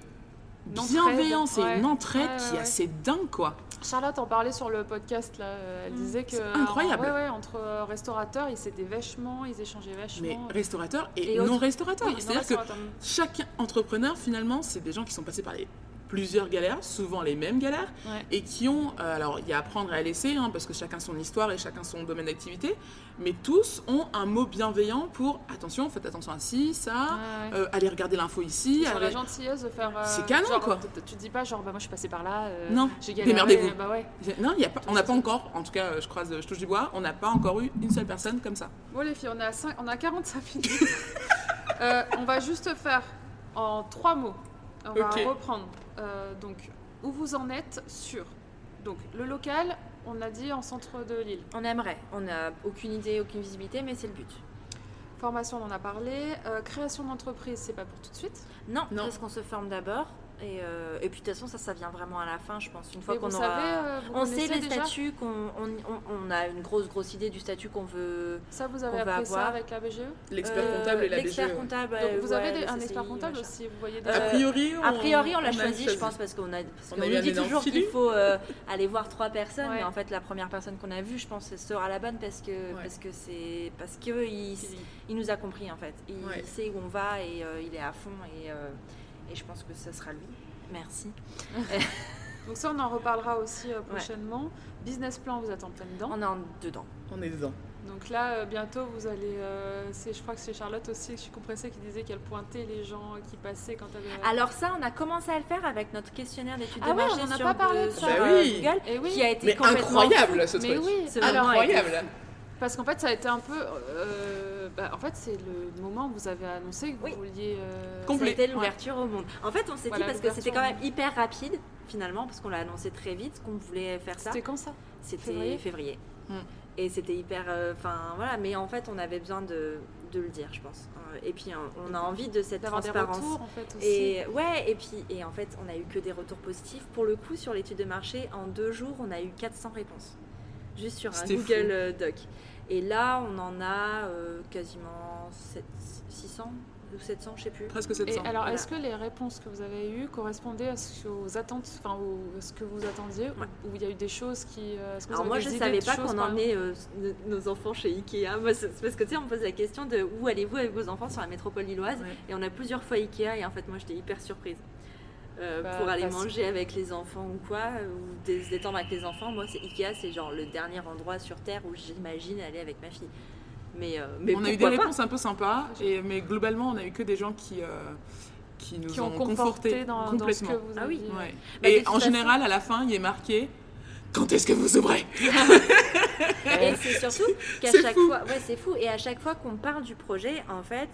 bienveillance et une entraide qui est assez dingue quoi. Charlotte en parlait sur le podcast là. Elle Mm. disait que incroyable. ouais, ouais, entre euh, restaurateurs, ils s'étaient vachement, ils échangeaient vachement. Mais restaurateur et, Et non autres. restaurateur. Oui, non, C'est-à-dire que chaque entrepreneur finalement, c'est des gens qui sont passés par les plusieurs galères, souvent les mêmes galères, Ouais. et qui ont, euh, alors il y a apprendre et à laisser, hein, parce que chacun son histoire et chacun son domaine d'activité, mais tous ont un mot bienveillant pour attention, faites attention à ci, ça, Ouais, ouais. euh, allez regarder l'info ici. La allez- gentillesse de faire. euh, C'est canon, genre, quoi. Tu te dis pas, genre, bah moi je suis passée par là. Non, j'ai galéré. démerdez-vous. Bah ouais. Non, il y a pas, on n'a pas encore, en tout cas, je croise, je touche du bois, on n'a pas encore eu une seule personne comme ça. Bon, les filles, on a, on a 45 minutes. On va juste faire en trois mots. On va reprendre. Euh, donc, où vous en êtes sur Donc, le local, on a dit en centre de l'île. On aimerait. On n'a aucune idée, aucune visibilité, mais c'est le but. Formation, on en a parlé. Euh, création d'entreprise, c'est pas pour tout de suite. Non, Non. parce qu'on se forme d'abord. Et, euh, et puis de toute façon, ça, ça vient vraiment à la fin, je pense. Une fois qu'on vous aura. savez, euh, on sait les statuts, qu'on, on, on- on a une grosse, grosse idée du statut qu'on veut. Ça, vous avez appris ça avec la BGE L'expert Euh, comptable et la L'expert BGE. comptable. Donc, vous avez des- un expert comptable machin. aussi, vous voyez A déjà. Priori, A on- priori, on l'a a choisi, je pense, parce qu'on a, parce On a nous dit toujours qu'il faut euh, aller voir trois personnes, Ouais. mais en fait, la première personne qu'on a vue, je pense, sera la bonne parce que parce que c'est parce que il, il nous a compris en fait. Il sait où on va et il est à fond et euh, et je pense que ce sera lui. Merci. Donc, ça, on en reparlera aussi euh, prochainement. Business plan, vous êtes en plein dedans. On est en dedans. On est dedans. Donc là, euh, bientôt, vous allez. euh, je crois que c'est Charlotte aussi, je suis compressée, qui disait qu'elle pointait les gens qui passaient quand elle. Alors ça, on a commencé à le faire avec notre questionnaire d'études Ah de ouais, marché on pas parlé de- de ça. sur, Bah oui. Google, Et oui, qui a été Mais complètement incroyable ce mais truc. oui, C'est Incroyable. Parce qu'en fait, ça a été un peu. euh, bah, en fait, c'est le moment où vous avez annoncé que vous Oui. vouliez. euh, été l'ouverture au monde. En fait, on s'est Voilà, dit parce que c'était quand même hyper rapide finalement parce qu'on l'a annoncé très vite qu'on voulait faire ça. C'était quand ça? C'était Février? février. Hmm. Et c'était hyper. euh, Enfin voilà, mais en fait, on avait besoin de, de le dire, je pense. Et puis, on- on a envie de cette D'avoir des transparence. retours, en fait, aussi. Et ouais, et puis et en fait, on a eu que des retours positifs. Pour le coup, sur l'étude de marché, en deux jours, on a eu 400 réponses, juste sur un Google fou. euh, Doc. Et là, on en a euh, quasiment 7 600 ou 700, je sais plus. Presque Et 700. alors, Voilà. est-ce que les réponses que vous avez eues correspondaient à ce que vous attentes, enfin, à ce que vous attendiez, ou- Ouais. ou il y a eu des choses qui. euh, est-ce que vous Alors moi, je idées savais pas qu'on emmenait euh, nos- enfants chez Ikea. Moi, parce que tu sais, on me pose la question de où allez-vous avec vos enfants sur la métropole lilloise? Ouais. Et on a plusieurs fois Ikea et en fait, moi, j'étais hyper surprise. Euh, Bah, pour aller manger avec les enfants ou quoi, ou se détendre avec les enfants, moi c'est Ikea, c'est genre le dernier endroit sur terre où j'imagine aller avec ma fille. Mais, euh, mais on a eu des pas réponses un peu sympas, et, mais globalement, on a eu que des gens qui, euh, qui nous qui ont ont conforté confortés dans, dans ce complètement. que vous Ah oui. Ouais. Bah, et en façon- général, à la fin, il est marqué Quand est-ce que vous ouvrez Et c'est surtout qu'à chaque fou. fois, ouais, c'est fou. Et à chaque fois qu'on parle du projet, en fait,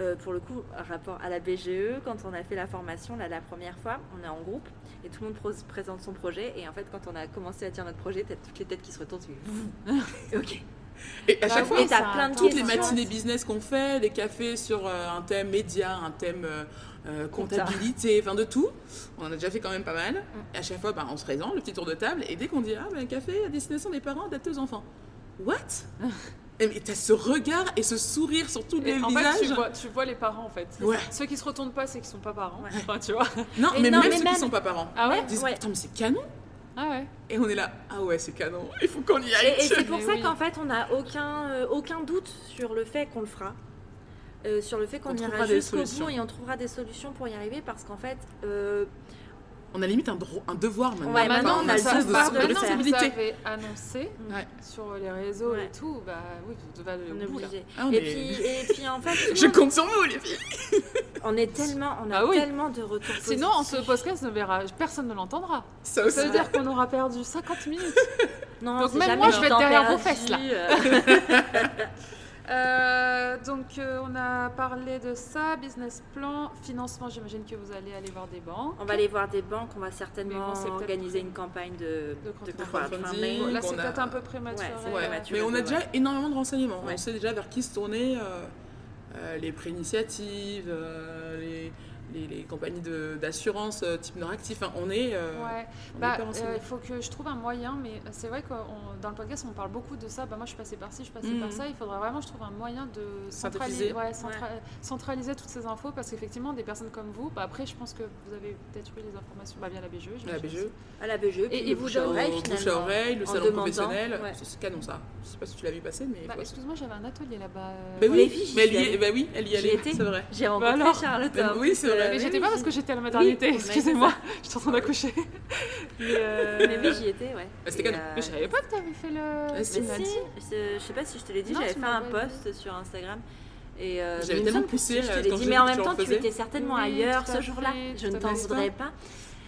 euh, pour le coup, rapport à la BGE, quand on a fait la formation, là, la première fois, on est en groupe et tout le monde présente son projet. Et en fait, quand on a commencé à dire notre projet, t'as toutes les têtes qui se retournent. tu ok. Et à chaque fois, Et ça plein de toutes les matinées business qu'on fait, les cafés sur euh, un thème média, un thème euh, comptabilité, enfin de tout, on en a déjà fait quand même pas mal. Mm. Et à chaque fois, bah, on se présente, le petit tour de table, et dès qu'on dit Ah, ben, un café à destination des parents adapté aux enfants. What? mais t'as ce regard et ce sourire sur tous les en visages. fait, tu vois, tu vois les parents en fait. Ouais. Ceux qui se retournent pas, c'est qu'ils sont pas parents. Ouais. Enfin, tu vois. Non, mais non, même mais ceux même- qui sont pas parents. Ah ouais Ils disent Ouais. Attends, mais c'est canon Ah ouais. Et on est là Ah ouais, c'est canon, il faut qu'on y aille. Et, et c'est pour Mais ça oui. qu'en fait, on n'a aucun, euh, aucun doute sur le fait qu'on le fera. Euh, sur le fait qu'on On ira trouvera des jusqu'au solutions. bout et on trouvera des solutions pour y arriver parce qu'en fait, euh, On a limite un, un devoir maintenant. Ouais, maintenant, on a le un sens devoir de, de de que vous responsabilité. avez annoncé Ouais. sur les réseaux Ouais. et tout, bah oui, vous devez aller on au bout là. Ah, on et, est- puis, et puis en fait, Je compte sur vous, les filles. on est tellement, on a Ah oui. tellement de retours Sinon, en ce positifs. podcast ne verra, personne ne l'entendra. Ça Ça veut dire qu'on aura perdu 50 minutes. Non, Donc même moi, je vais être derrière vos fesses, là. euh. Euh, donc, euh, on a parlé de ça, business plan, financement. J'imagine que vous allez aller voir des banques. On va aller voir des banques, on va certainement bon, organiser une campagne de, de de crowdfunding. Là, c'est a- peut-être un peu prématuré. Ouais, c'est Ouais, prématuré. mais on a ouais. déjà énormément de renseignements. Ouais. On sait déjà vers qui se tourner, euh, euh, les pré-initiatives, euh, les, les, les compagnies de- d'assurance euh, type Noractif. Enfin, on est, euh, Ouais. on Bah, euh, il faut que je trouve un moyen, mais c'est vrai que dans le podcast, on parle beaucoup de ça. Bah, moi, je suis passée par ci, je suis passée Mhm. par ça. Il faudrait vraiment, je trouve, un moyen de centraliser, ouais, centra- centraliser toutes ces infos parce qu'effectivement, des personnes comme vous, bah, après, je pense que vous avez peut-être eu les informations bah, via la BGE. la BGE, à la BGE, Et vous bouche à oreille, bouche à finalement. oreille, le en salon demandant, professionnel. C'est canon ça. Je sais pas si tu l'as vu passer, mais. Bah, excuse-moi, j'avais un atelier là-bas. Bah oui, mais elle y est, allée. bah oui, elle y J'y allait, étais. c'est vrai. J'ai rencontré Charlotte. Oui, c'est euh, mais oui, j'étais oui, pas parce que j'étais à la maternité, Oui, excusez-moi, j'étais en train d'accoucher. Mais, euh, Mais oui, j'y étais, ouais. Bah, c'était euh, mais je savais pas que t'avais fait le. Ah, si. Je sais pas si je te l'ai dit, j'avais fait un post sur Instagram. Et euh, J'avais tellement poussé, je euh, te l'ai quand dit, mais en même temps, tu étais certainement ailleurs ce jour-là. Je ne t'en voudrais pas.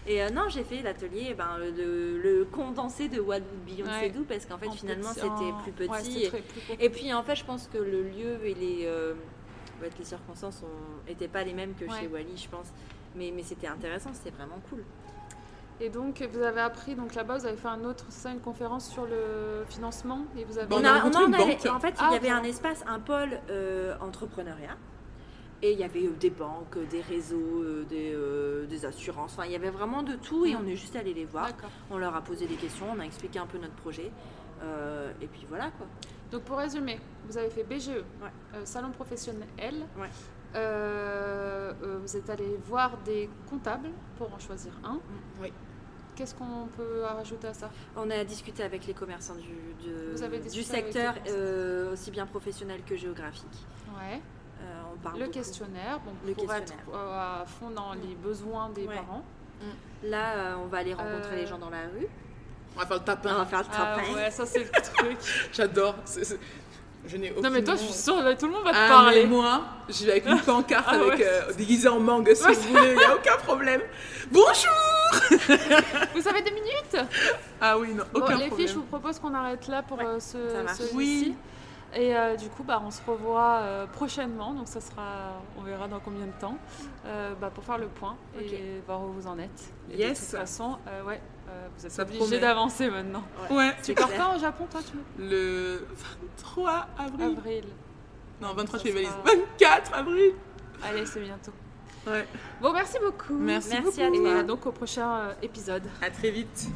Et euh, non, j'ai fait l'atelier, ben, le, le condensé de What Would Beyoncé Ouais. Do, parce qu'en fait, En finalement, c'était en- plus petit. Ouais, et- plus puis en fait, je pense que le lieu et les, euh, en fait, les circonstances n'étaient pas les mêmes que Ouais. chez Wally, je pense. Mais, mais c'était intéressant, c'était vraiment cool. Et donc, vous avez appris, donc là-bas, vous avez fait un autre, ça, une conférence sur le financement et vous avez. Bon, on on a a, rencontré on une en avait- fait, Ah, il y avait ok. un espace, un pôle euh, entrepreneuriat. Et il y avait euh, des banques, des réseaux, euh, des, euh, des assurances. Enfin, il y avait vraiment de tout et Mm. on est juste allé les voir. On leur a posé des questions, on a expliqué un peu notre projet. Euh, et puis voilà quoi. Donc, pour résumer, vous avez fait BGE, euh, salon professionnel. Ouais. Euh, euh, vous êtes allé voir des comptables pour en choisir un. Oui. Qu'est-ce qu'on peut rajouter à ça? On a discuté avec les commerçants du, de- Vous avez du secteur, aussi bien professionnel que géographique. Ouais. On parle Le beaucoup. questionnaire, donc Le pour questionnaire. être à fond dans les besoins des Ouais. parents. Là, euh, on va aller rencontrer les gens dans la rue. On va faire le On tapin. va faire le Ah tapin. ouais, ça c'est le truc. J'adore. C'est- c'est- Je n'ai non mais toi, je suis sûre, là, tout le monde va te Ah, parler. mais moi, je vais avec une pancarte Ah avec ouais. euh, déguisée en mangue si vous voulez, il n'y a aucun problème. Bonjour Vous avez des minutes Ah oui, non, Bon, aucun les problème. filles, je vous propose qu'on arrête là pour Ouais, euh, ce, ça marche. ce Oui. Et euh, du coup, bah, on se revoit euh, prochainement. Donc, ça sera, on verra dans combien de temps, euh, bah, pour faire le point et voir où vous en êtes. Et Yes. De toute façon, euh, ouais, euh, vous êtes obligé d'avancer maintenant. Ouais, Tu pars quand au Japon, toi tu... le 23 avril. Avril. Non, 23, Ça je fais valise. sera- 24 avril. Allez, c'est bientôt. Ouais. Bon, merci beaucoup. Merci, Merci à beaucoup. toi. Et donc au prochain euh, épisode. À très vite.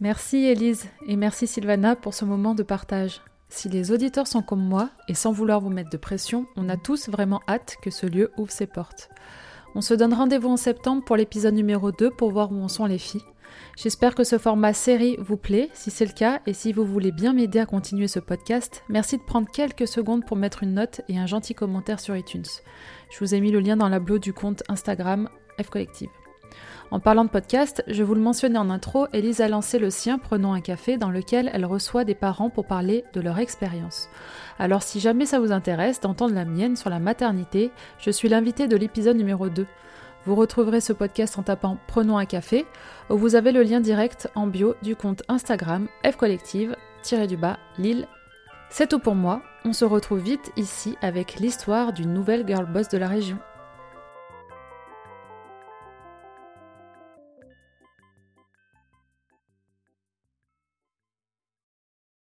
Merci Élise et merci Sylvana pour ce moment de partage. Si les auditeurs sont comme moi, et sans vouloir vous mettre de pression, on a tous vraiment hâte que ce lieu ouvre ses portes. On se donne rendez-vous en septembre pour l'épisode numéro 2 pour voir où en sont les filles. J'espère que ce format série vous plaît. Si c'est le cas et si vous voulez bien m'aider à continuer ce podcast, merci de prendre quelques secondes pour mettre une note et un gentil commentaire sur iTunes. Je vous ai mis le lien dans la bio du compte Instagram F Collective. En parlant de podcast, je vous le mentionnais en intro, Elise a lancé le sien Prenons un café dans lequel elle reçoit des parents pour parler de leur expérience. Alors si jamais ça vous intéresse d'entendre la mienne sur la maternité, je suis l'invitée de l'épisode numéro 2. Vous retrouverez ce podcast en tapant Prenons un café, où vous avez le lien direct en bio du compte Instagram F Collective, du bas, Lille. C'est tout pour moi, on se retrouve vite ici avec l'histoire d'une nouvelle girl boss de la région.